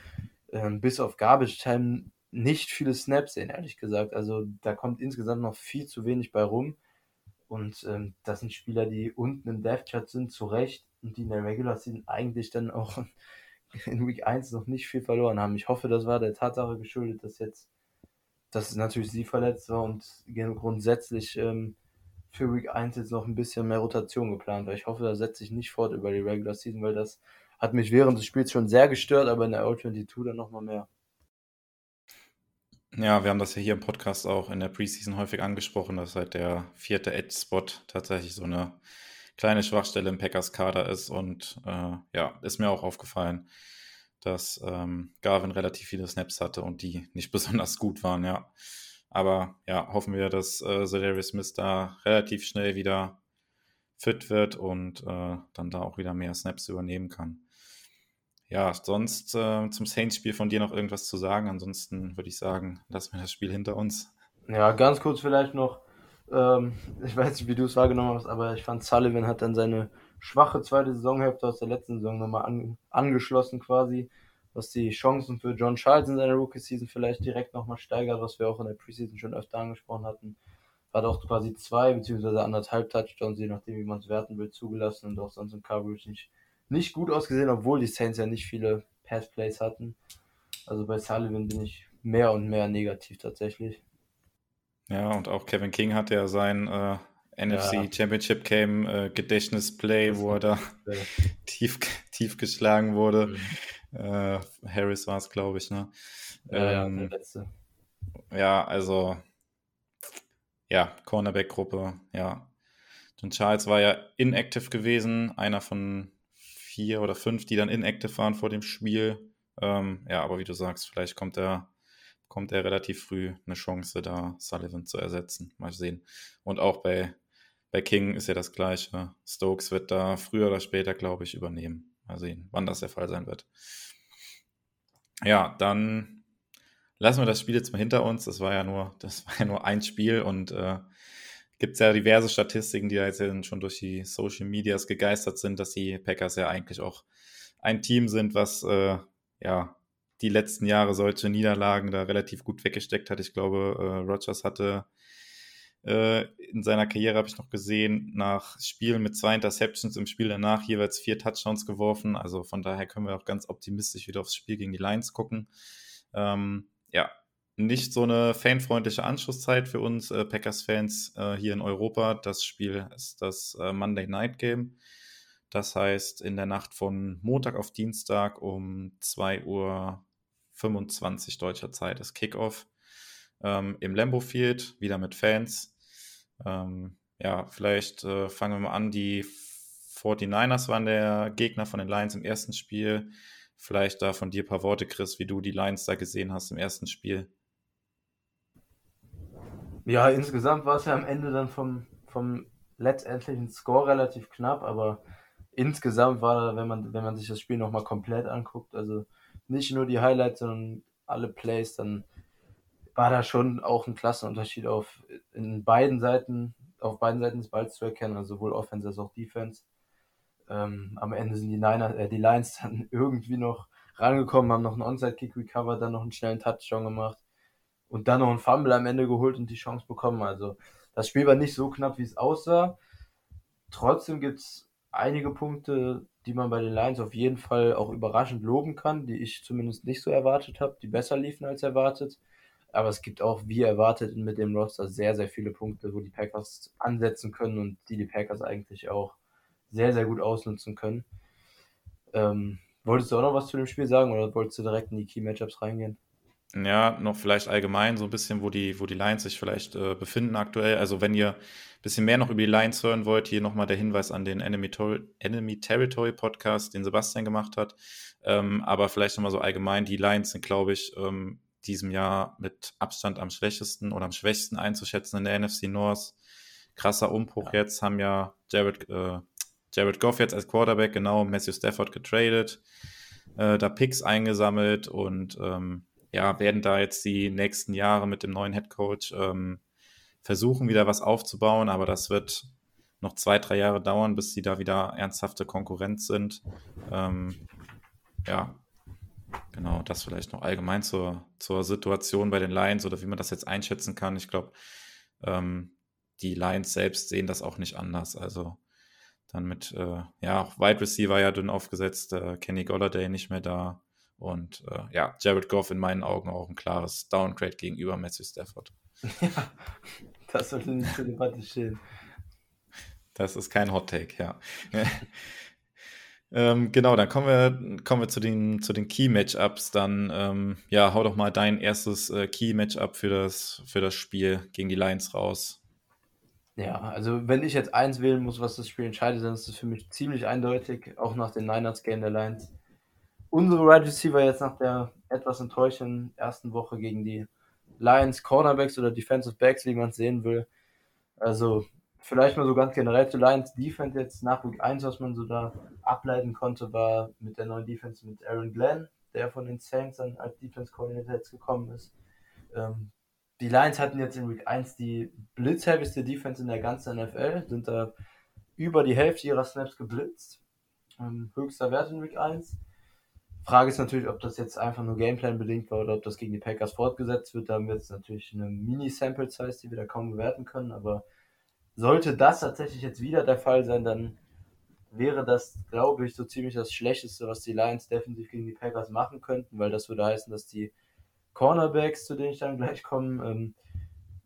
äh, bis auf Garbage Time nicht viele Snaps sehen, ehrlich gesagt. Also da kommt insgesamt noch viel zu wenig bei rum. Und ähm, das sind Spieler, die unten im Death Chat sind, zu Recht, und die in der Regular Season eigentlich dann auch in Week 1 noch nicht viel verloren haben. Ich hoffe, das war der Tatsache geschuldet, dass jetzt, dass natürlich sie verletzt war und grundsätzlich ähm, für Week 1 jetzt noch ein bisschen mehr Rotation geplant, weil ich hoffe, das setzt sich nicht fort über die Regular Season, weil das hat mich während des Spiels schon sehr gestört, aber in der O22 dann nochmal mehr. Ja, wir haben das ja hier im Podcast auch in der Preseason häufig angesprochen, dass halt der vierte Edge-Spot tatsächlich so eine kleine Schwachstelle im Packers-Kader ist und äh, ja, ist mir auch aufgefallen. Dass ähm, Garvin relativ viele Snaps hatte und die nicht besonders gut waren, ja. Aber ja, hoffen wir, dass äh, Zedarius Smith da relativ schnell wieder fit wird und äh, dann da auch wieder mehr Snaps übernehmen kann. Ja, sonst äh, zum Saints-Spiel von dir noch irgendwas zu sagen. Ansonsten würde ich sagen, lassen wir das Spiel hinter uns. Ja, ganz kurz vielleicht noch. Ähm, ich weiß nicht, wie du es wahrgenommen hast, aber ich fand, Sullivan hat dann seine schwache zweite Saisonhälfte aus der letzten Saison nochmal an, angeschlossen quasi, was die Chancen für John Charles in seiner Rookie-Season vielleicht direkt nochmal steigert, was wir auch in der Preseason schon öfter angesprochen hatten. Hat auch quasi zwei beziehungsweise anderthalb Touchdowns, je nachdem, wie man es werten will, zugelassen und auch sonst im Coverage nicht, nicht gut ausgesehen, obwohl die Saints ja nicht viele Pass-Plays hatten. Also bei Sullivan bin ich mehr und mehr negativ tatsächlich. Ja, und auch Kevin King hat ja sein äh, NFC ja. Championship Game äh, Gedächtnisplay, wo er da tief, tief geschlagen wurde. Mhm. Äh, Harris war es, glaube ich, ne? Ja, ähm, ja, der letzte. Ja, also ja, Cornerback-Gruppe, ja. John Charles war ja inactive gewesen, einer von vier oder fünf, die dann inactive waren vor dem Spiel. Ähm, ja, aber wie du sagst, vielleicht kommt er, kommt er relativ früh eine Chance, da Sullivan zu ersetzen. Mal sehen. Und auch bei, bei King ist ja das Gleiche. Stokes wird da früher oder später, glaube ich, übernehmen. Mal sehen, wann das der Fall sein wird. Ja, dann lassen wir das Spiel jetzt mal hinter uns. Das war ja nur, das war ja nur ein Spiel und äh, gibt ja diverse Statistiken, die ja jetzt schon durch die Social Medias gegeistert sind, dass die Packers ja eigentlich auch ein Team sind, was äh, ja die letzten Jahre solche Niederlagen da relativ gut weggesteckt hat. Ich glaube, äh, Rogers hatte äh, in seiner Karriere, habe ich noch gesehen, nach Spielen mit zwei Interceptions im Spiel danach jeweils vier Touchdowns geworfen. Also von daher können wir auch ganz optimistisch wieder aufs Spiel gegen die Lions gucken. Ähm, ja, nicht so eine fanfreundliche Anschlusszeit für uns äh, Packers-Fans äh, hier in Europa. Das Spiel ist das äh, Monday Night Game. Das heißt, in der Nacht von Montag auf Dienstag um 2.25 Uhr deutscher Zeit ist Kickoff ähm, im Lambo Field, wieder mit Fans. Ähm, ja, vielleicht äh, fangen wir mal an. Die 49ers waren der Gegner von den Lions im ersten Spiel. Vielleicht da von dir ein paar Worte, Chris, wie du die Lions da gesehen hast im ersten Spiel. Ja, insgesamt war es ja am Ende dann vom, vom letztendlichen Score relativ knapp, aber insgesamt war da, wenn man, wenn man sich das Spiel nochmal komplett anguckt, also nicht nur die Highlights, sondern alle Plays, dann war da schon auch ein Klassenunterschied auf in beiden Seiten, auf beiden Seiten des Balls zu erkennen, also sowohl Offense als auch Defense. Ähm, am Ende sind die, Niners, äh, die Lions dann irgendwie noch rangekommen, haben noch einen Onside-Kick recovered, dann noch einen schnellen Touchdown gemacht und dann noch einen Fumble am Ende geholt und die Chance bekommen. Also das Spiel war nicht so knapp, wie es aussah. Trotzdem gibt es einige Punkte, die man bei den Lions auf jeden Fall auch überraschend loben kann, die ich zumindest nicht so erwartet habe, die besser liefen als erwartet. Aber es gibt auch, wie erwartet, mit dem Roster sehr, sehr viele Punkte, wo die Packers ansetzen können und die die Packers eigentlich auch sehr, sehr gut ausnutzen können. Ähm, wolltest du auch noch was zu dem Spiel sagen oder wolltest du direkt in die Key-Matchups reingehen? Ja, noch vielleicht allgemein so ein bisschen, wo die, wo die Lions sich vielleicht äh, befinden aktuell. Also wenn ihr ein bisschen mehr noch über die Lions hören wollt, hier nochmal der Hinweis an den Enemy, Enemy Territory Podcast, den Sebastian gemacht hat. Ähm, aber vielleicht nochmal so allgemein, die Lions sind, glaube ich, ähm, diesem Jahr mit Abstand am schwächesten oder am schwächsten einzuschätzen in der NFC North. Krasser Umbruch ja. jetzt, haben ja Jared, äh, Jared Goff jetzt als Quarterback, genau, Matthew Stafford getradet, äh, da Picks eingesammelt und ähm, ja, werden da jetzt die nächsten Jahre mit dem neuen Head Coach ähm, versuchen, wieder was aufzubauen, aber das wird noch zwei, drei Jahre dauern, bis sie da wieder ernsthafte Konkurrenz sind. Ähm, ja, genau, das vielleicht noch allgemein zur, zur Situation bei den Lions oder wie man das jetzt einschätzen kann. Ich glaube, ähm, die Lions selbst sehen das auch nicht anders. Also dann mit, äh, ja, auch Wide Receiver ja dünn aufgesetzt, äh, Kenny Golladay nicht mehr da. Und äh, ja, Jared Goff in meinen Augen auch ein klares Downgrade gegenüber Matthew Stafford. Ja, das sollte nicht zur Debatte stehen. Das ist kein Hot Take, ja. ähm, genau, dann kommen wir, kommen wir zu den, zu den Key-Matchups. Dann, ähm, ja, hau doch mal dein erstes äh, Key-Matchup für das, für das Spiel gegen die Lions raus. Ja, also wenn ich jetzt eins wählen muss, was das Spiel entscheidet, dann ist es für mich ziemlich eindeutig, auch nach dem Niners-Game der Lions. unsere Wide Receiver jetzt nach der etwas enttäuschenden ersten Woche gegen die Lions Cornerbacks oder Defensive Backs, wie man es sehen will. Also vielleicht mal so ganz generell zu Lions Defense jetzt nach Week 1, was man so da ableiten konnte, war mit der neuen Defense mit Aaron Glenn, der von den Saints dann als Defense Coordinator jetzt gekommen ist. Ähm, die Lions hatten jetzt in Week 1 die blitzheavyste Defense in der ganzen NFL, sind da über die Hälfte ihrer Snaps geblitzt. Ähm, höchster Wert in Week 1. Frage ist natürlich, ob das jetzt einfach nur Gameplan bedingt war oder ob das gegen die Packers fortgesetzt wird. Da haben wir jetzt natürlich eine Mini-Sample-Size, die wir da kaum bewerten können, aber sollte das tatsächlich jetzt wieder der Fall sein, dann wäre das, glaube ich, so ziemlich das Schlechteste, was die Lions defensiv gegen die Packers machen könnten, weil das würde heißen, dass die Cornerbacks, zu denen ich dann gleich komme, ähm,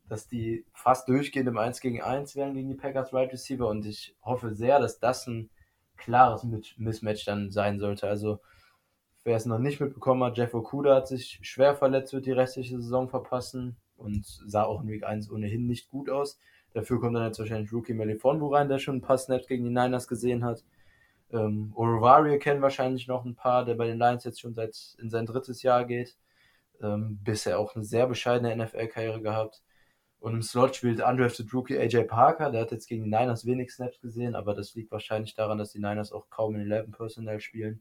dass die fast durchgehend im 1 gegen 1 wären gegen die Packers Right Receiver und ich hoffe sehr, dass das ein klares Mismatch dann sein sollte. Also, wer es noch nicht mitbekommen hat, Jeff Okuda hat sich schwer verletzt, wird die restliche Saison verpassen und sah auch in Week 1 ohnehin nicht gut aus. Dafür kommt dann jetzt wahrscheinlich Rookie Melifonwu rein, der schon ein paar Snaps gegen die Niners gesehen hat. Ähm, Orovario kennen wahrscheinlich noch ein paar, der bei den Lions jetzt schon seit in sein drittes Jahr geht. Ähm, bisher auch eine sehr bescheidene NFL-Karriere gehabt. Und im Slot spielt undrafted Rookie AJ Parker, der hat jetzt gegen die Niners wenig Snaps gesehen, aber das liegt wahrscheinlich daran, dass die Niners auch kaum in 11 Personnel spielen.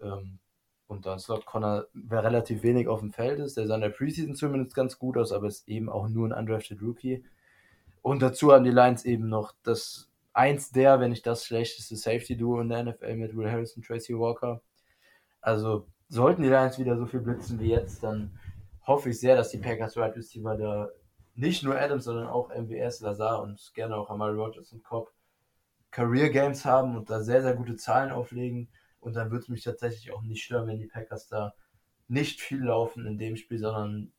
Ähm, und dann Slot Connor, wer relativ wenig auf dem Feld ist, der sah in der Preseason zumindest ganz gut aus, aber ist eben auch nur ein undrafted Rookie. Und dazu haben die Lions eben noch das eins der, wenn nicht das schlechteste Safety-Duo in der NFL mit Will Harris und Tracy Walker. Also sollten die Lions wieder so viel blitzen wie jetzt, dann hoffe ich sehr, dass die Packers Right Receiver da nicht nur Adams, sondern auch MBS, Lazar und gerne auch Amari Rogers und Cobb Career Games haben und da sehr, sehr gute Zahlen auflegen. Und dann würde es mich tatsächlich auch nicht stören, wenn die Packers da nicht viel laufen in dem Spiel, sondern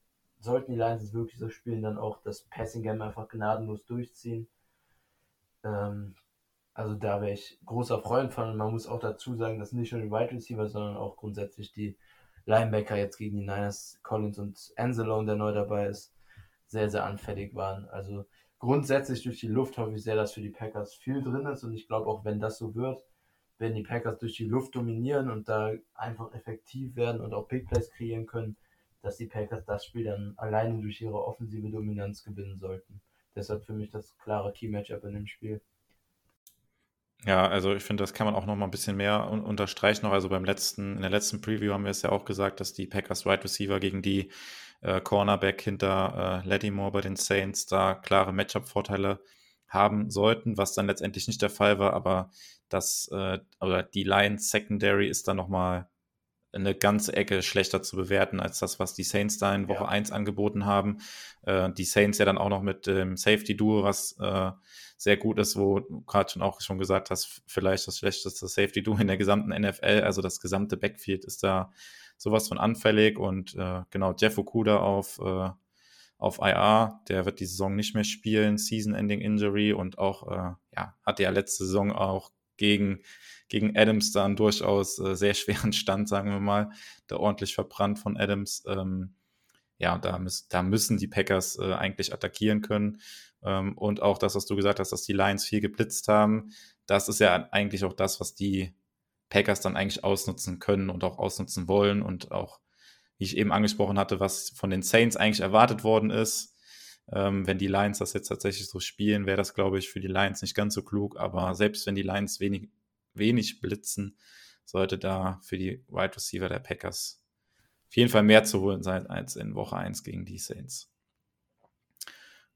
sollten die Lions wirklich so spielen, dann auch das Passing Game einfach gnadenlos durchziehen. Ähm, also da wäre ich großer Freund von. Und man muss auch dazu sagen, dass nicht nur die Wide Receiver, sondern auch grundsätzlich die Linebacker jetzt gegen die Niners, Collins und Anzalone, der neu dabei ist, sehr, sehr anfällig waren. Also grundsätzlich durch die Luft hoffe ich sehr, dass für die Packers viel drin ist. Und ich glaube auch, wenn das so wird, wenn die Packers durch die Luft dominieren und da einfach effektiv werden und auch Big Plays kreieren können, dass die Packers das Spiel dann alleine durch ihre offensive Dominanz gewinnen sollten. Deshalb für mich das klare Key-Matchup in dem Spiel. Ja, also ich finde, das kann man auch noch mal ein bisschen mehr un unterstreichen. Also beim letzten, in der letzten Preview haben wir es ja auch gesagt, dass die Packers Wide Receiver gegen die äh, Cornerback hinter äh, Lattimore bei den Saints da klare Matchup-Vorteile haben sollten, was dann letztendlich nicht der Fall war, aber das äh, oder die Lions Secondary ist dann noch mal eine ganze Ecke schlechter zu bewerten als das, was die Saints da in Woche ja. 1 angeboten haben. Äh, die Saints ja dann auch noch mit dem Safety-Duo, was äh, sehr gut ist, wo du gerade schon auch schon gesagt hast, vielleicht das schlechteste Safety-Duo in der gesamten NFL. Also das gesamte Backfield ist da sowas von anfällig und äh, genau, Jeff Okuda auf, äh, auf IR, der wird die Saison nicht mehr spielen, Season-Ending-Injury und auch, äh, ja, hatte ja letzte Saison auch gegen gegen Adams dann durchaus äh, sehr schweren Stand, sagen wir mal, da ordentlich verbrannt von Adams. Ähm, ja, da, müß, da müssen die Packers äh, eigentlich attackieren können. Ähm, und auch das, was du gesagt hast, dass die Lions viel geblitzt haben, das ist ja eigentlich auch das, was die Packers dann eigentlich ausnutzen können und auch ausnutzen wollen und auch, wie ich eben angesprochen hatte, was von den Saints eigentlich erwartet worden ist. Ähm, wenn die Lions das jetzt tatsächlich so spielen, wäre das, glaube ich, für die Lions nicht ganz so klug. Aber selbst wenn die Lions wenig, wenig blitzen, sollte da für die Wide Receiver der Packers auf jeden Fall mehr zu holen sein als in Woche 1 gegen die Saints.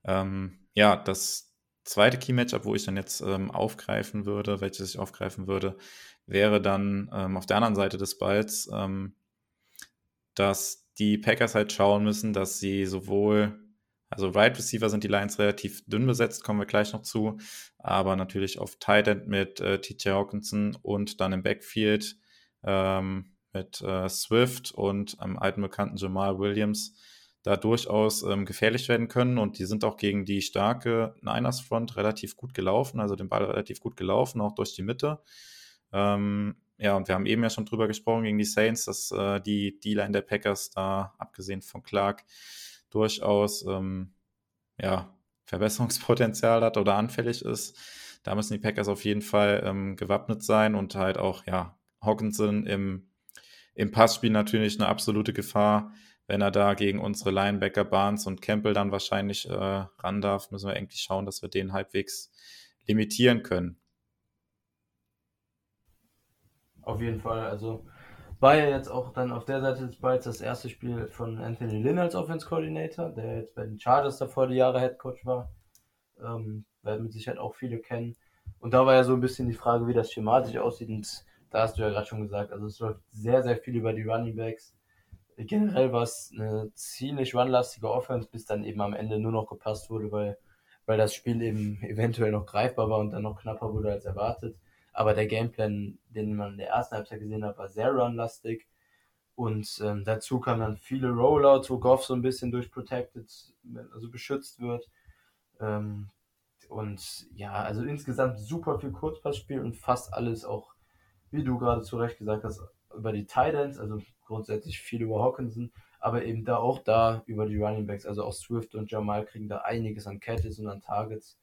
Ähm, ja, das zweite Key-Matchup, wo ich dann jetzt ähm, aufgreifen würde, welches ich aufgreifen würde, wäre dann ähm, auf der anderen Seite des Balls, ähm, dass die Packers halt schauen müssen, dass sie sowohl also Right Receiver sind die Lions relativ dünn besetzt, kommen wir gleich noch zu. Aber natürlich auf Tight End mit äh, TJ Hawkinson und dann im Backfield ähm, mit äh, Swift und einem alten bekannten Jamal Williams da durchaus ähm, gefährlich werden können. Und die sind auch gegen die starke Niners Front relativ gut gelaufen, also den Ball relativ gut gelaufen, auch durch die Mitte. Ähm, ja, und wir haben eben ja schon drüber gesprochen gegen die Saints, dass äh, die D-Line der Packers da, abgesehen von Clark, durchaus ähm, ja, Verbesserungspotenzial hat oder anfällig ist. Da müssen die Packers auf jeden Fall ähm, gewappnet sein und halt auch, ja, Hawkinson im, im Passspiel natürlich eine absolute Gefahr. Wenn er da gegen unsere Linebacker Barnes und Campbell dann wahrscheinlich äh, ran darf, müssen wir eigentlich schauen, dass wir den halbwegs limitieren können. Auf jeden Fall. Also war ja jetzt auch dann auf der Seite des Balls das erste Spiel von Anthony Lynn als Offense Coordinator, der jetzt bei den Chargers davor die Jahre Head Coach war. Ähm, werden mit Sicherheit auch viele kennen. Und da war ja so ein bisschen die Frage, wie das schematisch aussieht. Und da hast du ja gerade schon gesagt, also es läuft sehr, sehr viel über die Running Backs. Generell war es eine ziemlich runlastige Offense, bis dann eben am Ende nur noch gepasst wurde, weil, weil das Spiel eben eventuell noch greifbar war und dann noch knapper wurde als erwartet. Aber der Gameplan, den man in der ersten Halbzeit gesehen hat, war sehr runlastig. Und ähm, dazu kamen dann viele Rollouts, wo Goff so ein bisschen durch Protected, also beschützt wird. Ähm, und ja, also insgesamt super viel Kurzpassspiel und fast alles auch, wie du gerade zu Recht gesagt hast, über die Titans, also grundsätzlich viel über Hawkinson, aber eben da auch da über die Running Backs, also auch Swift und Jamal kriegen da einiges an Catches und an Targets.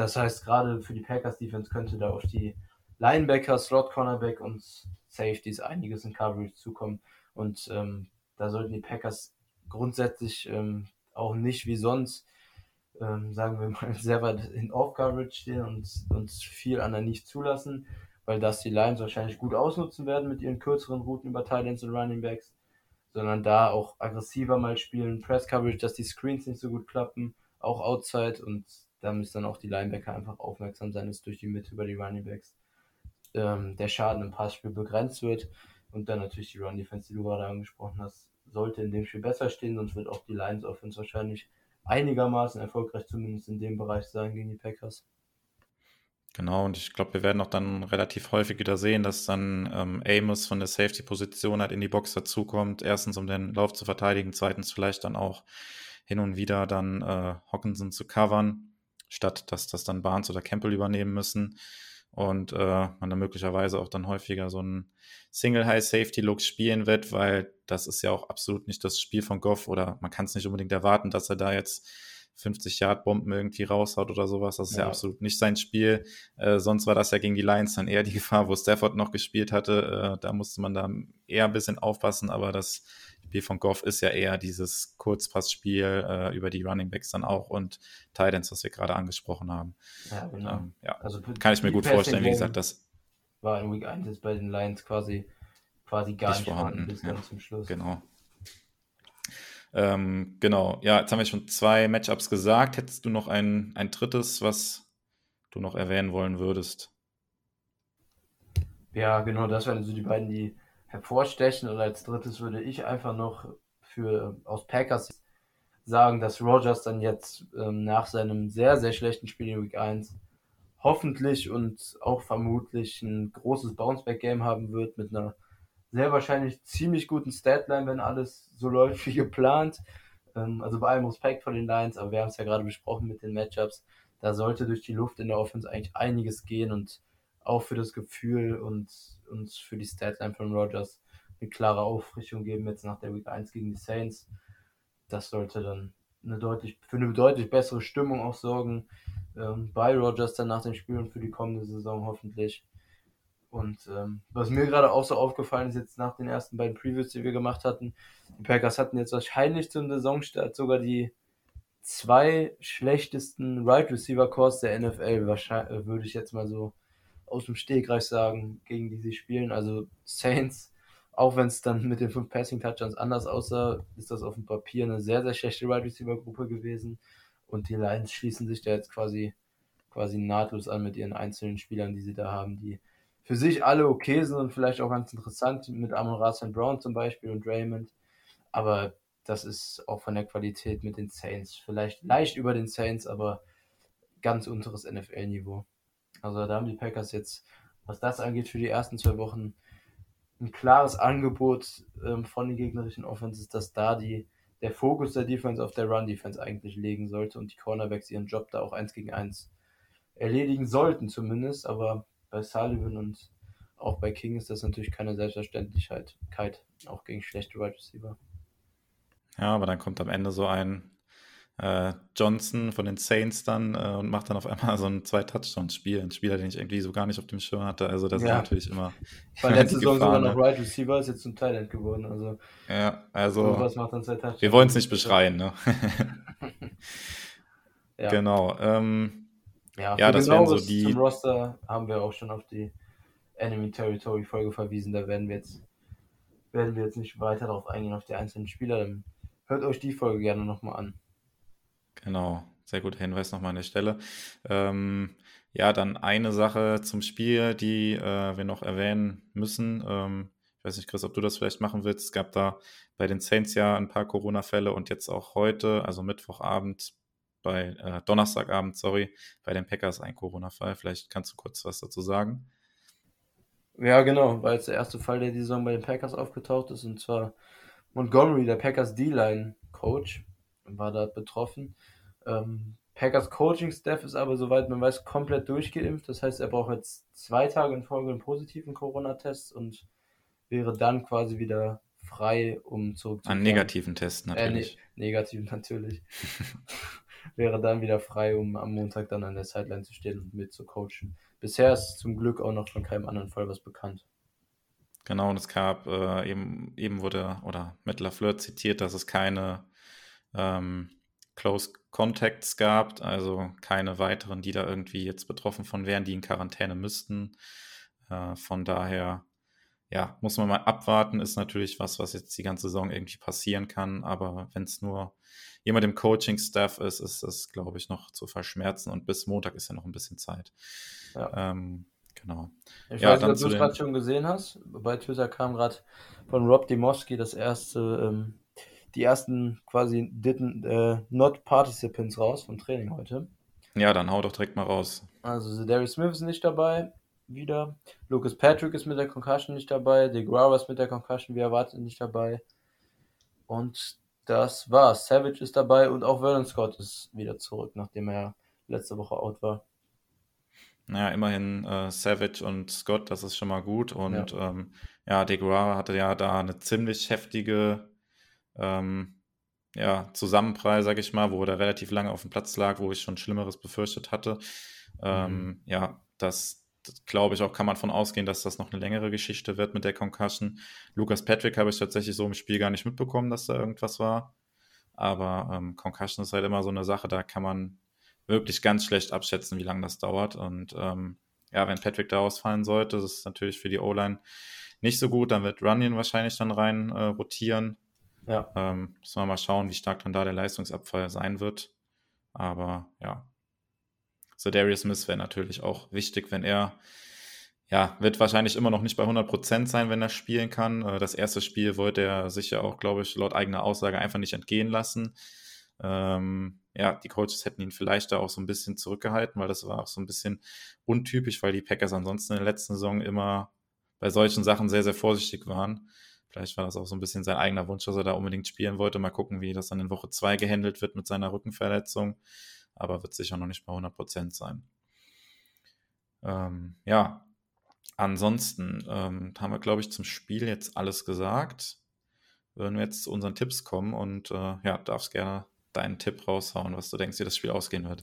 Das heißt, gerade für die Packers Defense könnte da auf die Linebacker, Slot Cornerback und Safeties einiges in Coverage zukommen. Und ähm, da sollten die Packers grundsätzlich ähm, auch nicht wie sonst, ähm, sagen wir mal, sehr weit in Off-Coverage stehen und, und viel an der nicht zulassen, weil das die Lions wahrscheinlich gut ausnutzen werden mit ihren kürzeren Routen über Titans und Running Backs, sondern da auch aggressiver mal spielen, Press-Coverage, dass die Screens nicht so gut klappen, auch Outside und da müssen dann auch die Linebacker einfach aufmerksam sein, dass durch die Mitte über die Running Backs ähm, der Schaden im Passspiel begrenzt wird. Und dann natürlich die Run Defense, die du gerade angesprochen hast, sollte in dem Spiel besser stehen, sonst wird auch die Lions Offense wahrscheinlich einigermaßen erfolgreich, zumindest in dem Bereich sein gegen die Packers. Genau, und ich glaube, wir werden auch dann relativ häufig wieder sehen, dass dann ähm, Amos von der Safety-Position halt in die Box dazukommt. Erstens, um den Lauf zu verteidigen, zweitens vielleicht dann auch hin und wieder dann äh, Hawkinson zu covern statt dass das dann Barnes oder Campbell übernehmen müssen. Und äh, man dann möglicherweise auch dann häufiger so einen Single High Safety Look spielen wird, weil das ist ja auch absolut nicht das Spiel von Goff oder man kann es nicht unbedingt erwarten, dass er da jetzt 50 Yard Bomben irgendwie raushaut oder sowas. Das ist ja, ja absolut nicht sein Spiel. Äh, sonst war das ja gegen die Lions dann eher die Gefahr, wo Stafford noch gespielt hatte. Äh, da musste man da eher ein bisschen aufpassen, aber das Spiel von Goff ist ja eher dieses Kurzpassspiel äh, über die Running Backs dann auch und Titans, was wir gerade angesprochen haben. Ja, genau. Ähm, ja. Also kann ich mir gut vorstellen, wie gesagt, das war in Week 1 jetzt bei den Lions quasi quasi gar nicht, vorhanden bis ja. zum Schluss. Genau. Ähm, genau, ja, jetzt haben wir schon zwei Matchups gesagt. Hättest du noch ein, ein drittes, was du noch erwähnen wollen würdest? Ja, genau, das wären so die beiden, die hervorstechen. Und als drittes würde ich einfach noch für aus Packers sagen, dass Rogers dann jetzt ähm, nach seinem sehr, sehr schlechten Spiel in Week 1 hoffentlich und auch vermutlich ein großes Bounceback-Game haben wird mit einer sehr wahrscheinlich ziemlich guten Statline, wenn alles so läuft wie geplant. Ähm, also bei allem Respekt vor den Lions, aber wir haben es ja gerade besprochen mit den Matchups. Da sollte durch die Luft in der Offense eigentlich einiges gehen und auch für das Gefühl und, und für die Statline von Rogers eine klare Auffrischung geben, jetzt nach der Week 1 gegen die Saints. Das sollte dann eine deutlich, für eine deutlich bessere Stimmung auch sorgen ähm, bei Rogers dann nach dem Spiel und für die kommende Saison hoffentlich. Und ähm, was mir gerade auch so aufgefallen ist, jetzt nach den ersten beiden Previews, die wir gemacht hatten, die Packers hatten jetzt wahrscheinlich zum Saisonstart sogar die zwei schlechtesten Right Receiver Cores der NFL, wahrscheinlich, würde ich jetzt mal so aus dem Stegreich sagen, gegen die sie spielen. Also Saints, auch wenn es dann mit den fünf Passing Touchdowns anders aussah, ist das auf dem Papier eine sehr, sehr schlechte Wide Receiver Gruppe gewesen. Und die Lions schließen sich da jetzt quasi, quasi nahtlos an mit ihren einzelnen Spielern, die sie da haben, die für sich alle okay sind und vielleicht auch ganz interessant mit Amon St. Brown zum Beispiel und Raymond. Aber das ist auch von der Qualität mit den Saints. Vielleicht leicht über den Saints, aber ganz unteres NFL-Niveau. Also da haben die Packers jetzt, was das angeht, für die ersten zwei Wochen ein klares Angebot ähm, von den gegnerischen Offenses, dass da die, der Fokus der Defense auf der Run-Defense eigentlich legen sollte und die Cornerbacks ihren Job da auch eins gegen eins erledigen sollten zumindest. Aber bei Sullivan und auch bei King ist das natürlich keine Selbstverständlichkeit, auch gegen schlechte Wide Receiver. Ja, aber dann kommt am Ende so ein äh, Johnson von den Saints dann äh, und macht dann auf einmal so ein Zwei-Touchdowns-Spiel. Ein Spieler, den ich irgendwie so gar nicht auf dem Schirm hatte. Also das ja. ist natürlich immer. War letzte Saison sogar noch Right Receiver, ist jetzt zum Thailand geworden. Also, ja, also. Was macht dann zwei Touchdowns? Wir wollen es nicht beschreien, ne? ja. Genau. Ähm, ja, ja das wären so die. Zum Roster haben wir auch schon auf die Enemy Territory Folge verwiesen. Da werden wir jetzt werden wir jetzt nicht weiter darauf eingehen auf die einzelnen Spieler. Dann hört euch die Folge gerne nochmal an. Genau, sehr guter Hinweis nochmal an der Stelle. Ähm, ja, dann eine Sache zum Spiel, die äh, wir noch erwähnen müssen. Ähm, ich weiß nicht, Chris, ob du das vielleicht machen willst. Es gab da bei den Saints ja ein paar Corona-Fälle und jetzt auch heute, also Mittwochabend, bei äh, Donnerstagabend, sorry, bei den Packers ein Corona-Fall. Vielleicht kannst du kurz was dazu sagen. Ja, genau, weil es der erste Fall der Saison bei den Packers aufgetaucht ist und zwar Montgomery, der Packers D-Line-Coach war da betroffen. Ähm, Packers Coaching Staff ist aber, soweit man weiß, komplett durchgeimpft. Das heißt, er braucht jetzt zwei Tage in Folge einen positiven Corona-Test und wäre dann quasi wieder frei, um zurückzukehren. Einen negativen Test natürlich. Äh, ne negativen natürlich. wäre dann wieder frei, um am Montag dann an der Sideline zu stehen und mit zu coachen. Bisher ist zum Glück auch noch von keinem anderen Fall was bekannt. Genau, und es gab äh, eben, eben wurde, oder mit Lafleur zitiert, dass es keine ähm, Close Contacts gab, also keine weiteren, die da irgendwie jetzt betroffen von wären, die in Quarantäne müssten. Äh, von daher, ja, muss man mal abwarten, ist natürlich was, was jetzt die ganze Saison irgendwie passieren kann, aber wenn es nur jemand im Coaching-Staff ist, ist das, glaube ich, noch zu verschmerzen und bis Montag ist ja noch ein bisschen Zeit. Ja. Ähm, genau. Ich ja, weiß nicht, ob du es gerade schon gesehen hast. Bei Twitter kam gerade von Rob Demoski das erste ähm, die ersten quasi didn't, äh, not participants raus vom Training heute. Ja, dann hau doch direkt mal raus. Also Darius Smith ist nicht dabei, wieder. Lucas Patrick ist mit der Concussion nicht dabei. DeGuara ist mit der Concussion, wie erwartet, nicht dabei. Und das war's. Savage ist dabei und auch Vernon Scott ist wieder zurück, nachdem er letzte Woche out war. Naja, immerhin äh, Savage und Scott, das ist schon mal gut. Und ja, ähm, ja DeGuara hatte ja da eine ziemlich heftige ähm, ja, Zusammenprall, sage ich mal, wo er relativ lange auf dem Platz lag, wo ich schon Schlimmeres befürchtet hatte. Ähm, mhm. Ja, das glaube ich auch, kann man von ausgehen, dass das noch eine längere Geschichte wird mit der Concussion. Lukas Patrick habe ich tatsächlich so im Spiel gar nicht mitbekommen, dass da irgendwas war. Aber ähm, Concussion ist halt immer so eine Sache, da kann man wirklich ganz schlecht abschätzen, wie lange das dauert. Und ähm, ja, wenn Patrick da ausfallen sollte, das ist natürlich für die O-Line nicht so gut. Dann wird Runyon wahrscheinlich dann rein äh, rotieren. Ja. Ähm, müssen wir mal schauen, wie stark dann da der Leistungsabfall sein wird. Aber ja. So Darius Smith wäre natürlich auch wichtig, wenn er, ja, wird wahrscheinlich immer noch nicht bei 100% sein, wenn er spielen kann. Äh, das erste Spiel wollte er sich ja auch, glaube ich, laut eigener Aussage einfach nicht entgehen lassen. Ähm, ja, die Coaches hätten ihn vielleicht da auch so ein bisschen zurückgehalten, weil das war auch so ein bisschen untypisch, weil die Packers ansonsten in der letzten Saison immer bei solchen Sachen sehr, sehr vorsichtig waren. Vielleicht war das auch so ein bisschen sein eigener Wunsch, dass er da unbedingt spielen wollte. Mal gucken, wie das dann in Woche 2 gehandelt wird mit seiner Rückenverletzung. Aber wird sicher noch nicht bei 100% sein. Ähm, ja, ansonsten ähm, haben wir, glaube ich, zum Spiel jetzt alles gesagt. Würden wir jetzt zu unseren Tipps kommen und äh, ja, darfst gerne deinen Tipp raushauen, was du denkst, wie das Spiel ausgehen wird.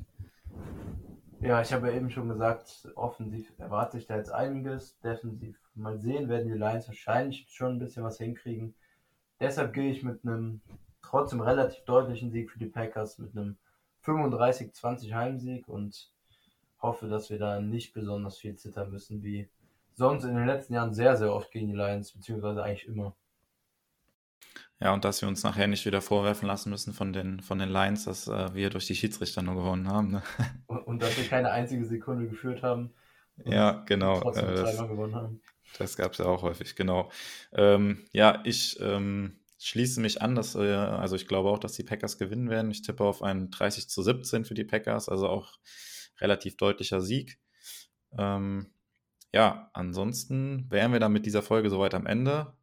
Ja, ich habe ja eben schon gesagt, offensiv erwarte ich da jetzt einiges. Defensiv mal sehen, werden die Lions wahrscheinlich schon ein bisschen was hinkriegen. Deshalb gehe ich mit einem trotzdem relativ deutlichen Sieg für die Packers, mit einem 35-20 Heimsieg und hoffe, dass wir da nicht besonders viel zittern müssen, wie sonst in den letzten Jahren sehr, sehr oft gegen die Lions, beziehungsweise eigentlich immer. Ja, und dass wir uns nachher nicht wieder vorwerfen lassen müssen von den, von den Lions, dass äh, wir durch die Schiedsrichter nur gewonnen haben. Ne? Und, und, dass wir keine einzige Sekunde geführt haben. Ja, genau. Trotzdem äh, das, gewonnen haben. Das gab es ja auch häufig, genau. Ähm, ja, ich ähm, schließe mich an, dass, äh, also ich glaube auch, dass die Packers gewinnen werden. Ich tippe auf einen 30 zu 17 für die Packers, also auch relativ deutlicher Sieg. Ähm, ja, ansonsten wären wir dann mit dieser Folge soweit am Ende.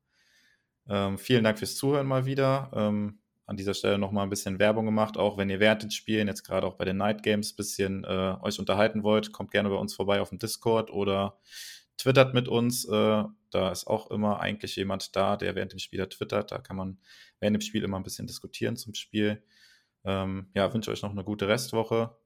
Ähm, vielen Dank fürs Zuhören mal wieder. Ähm, an dieser Stelle nochmal ein bisschen Werbung gemacht, auch wenn ihr den Spielen, jetzt gerade auch bei den Night Games, ein bisschen äh, euch unterhalten wollt, kommt gerne bei uns vorbei auf dem Discord oder twittert mit uns. Äh, da ist auch immer eigentlich jemand da, der während dem Spiel twittert. Da kann man während dem Spiel immer ein bisschen diskutieren zum Spiel. Ähm, ja, wünsche euch noch eine gute Restwoche,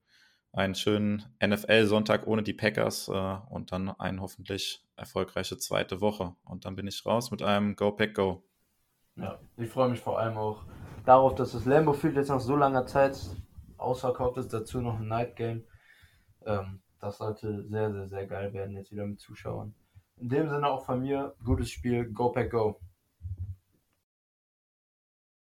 einen schönen NFL-Sonntag ohne die Packers äh, und dann eine hoffentlich erfolgreiche zweite Woche. Und dann bin ich raus mit einem Go Pack Go. Ja, ich freue mich vor allem auch darauf, dass das Lambo Field jetzt nach so langer Zeit ausverkauft ist, dazu noch ein Night Game. Ähm, das sollte sehr, sehr, sehr geil werden, jetzt wieder mit Zuschauern. In dem Sinne auch von mir, gutes Spiel, Go Pack Go.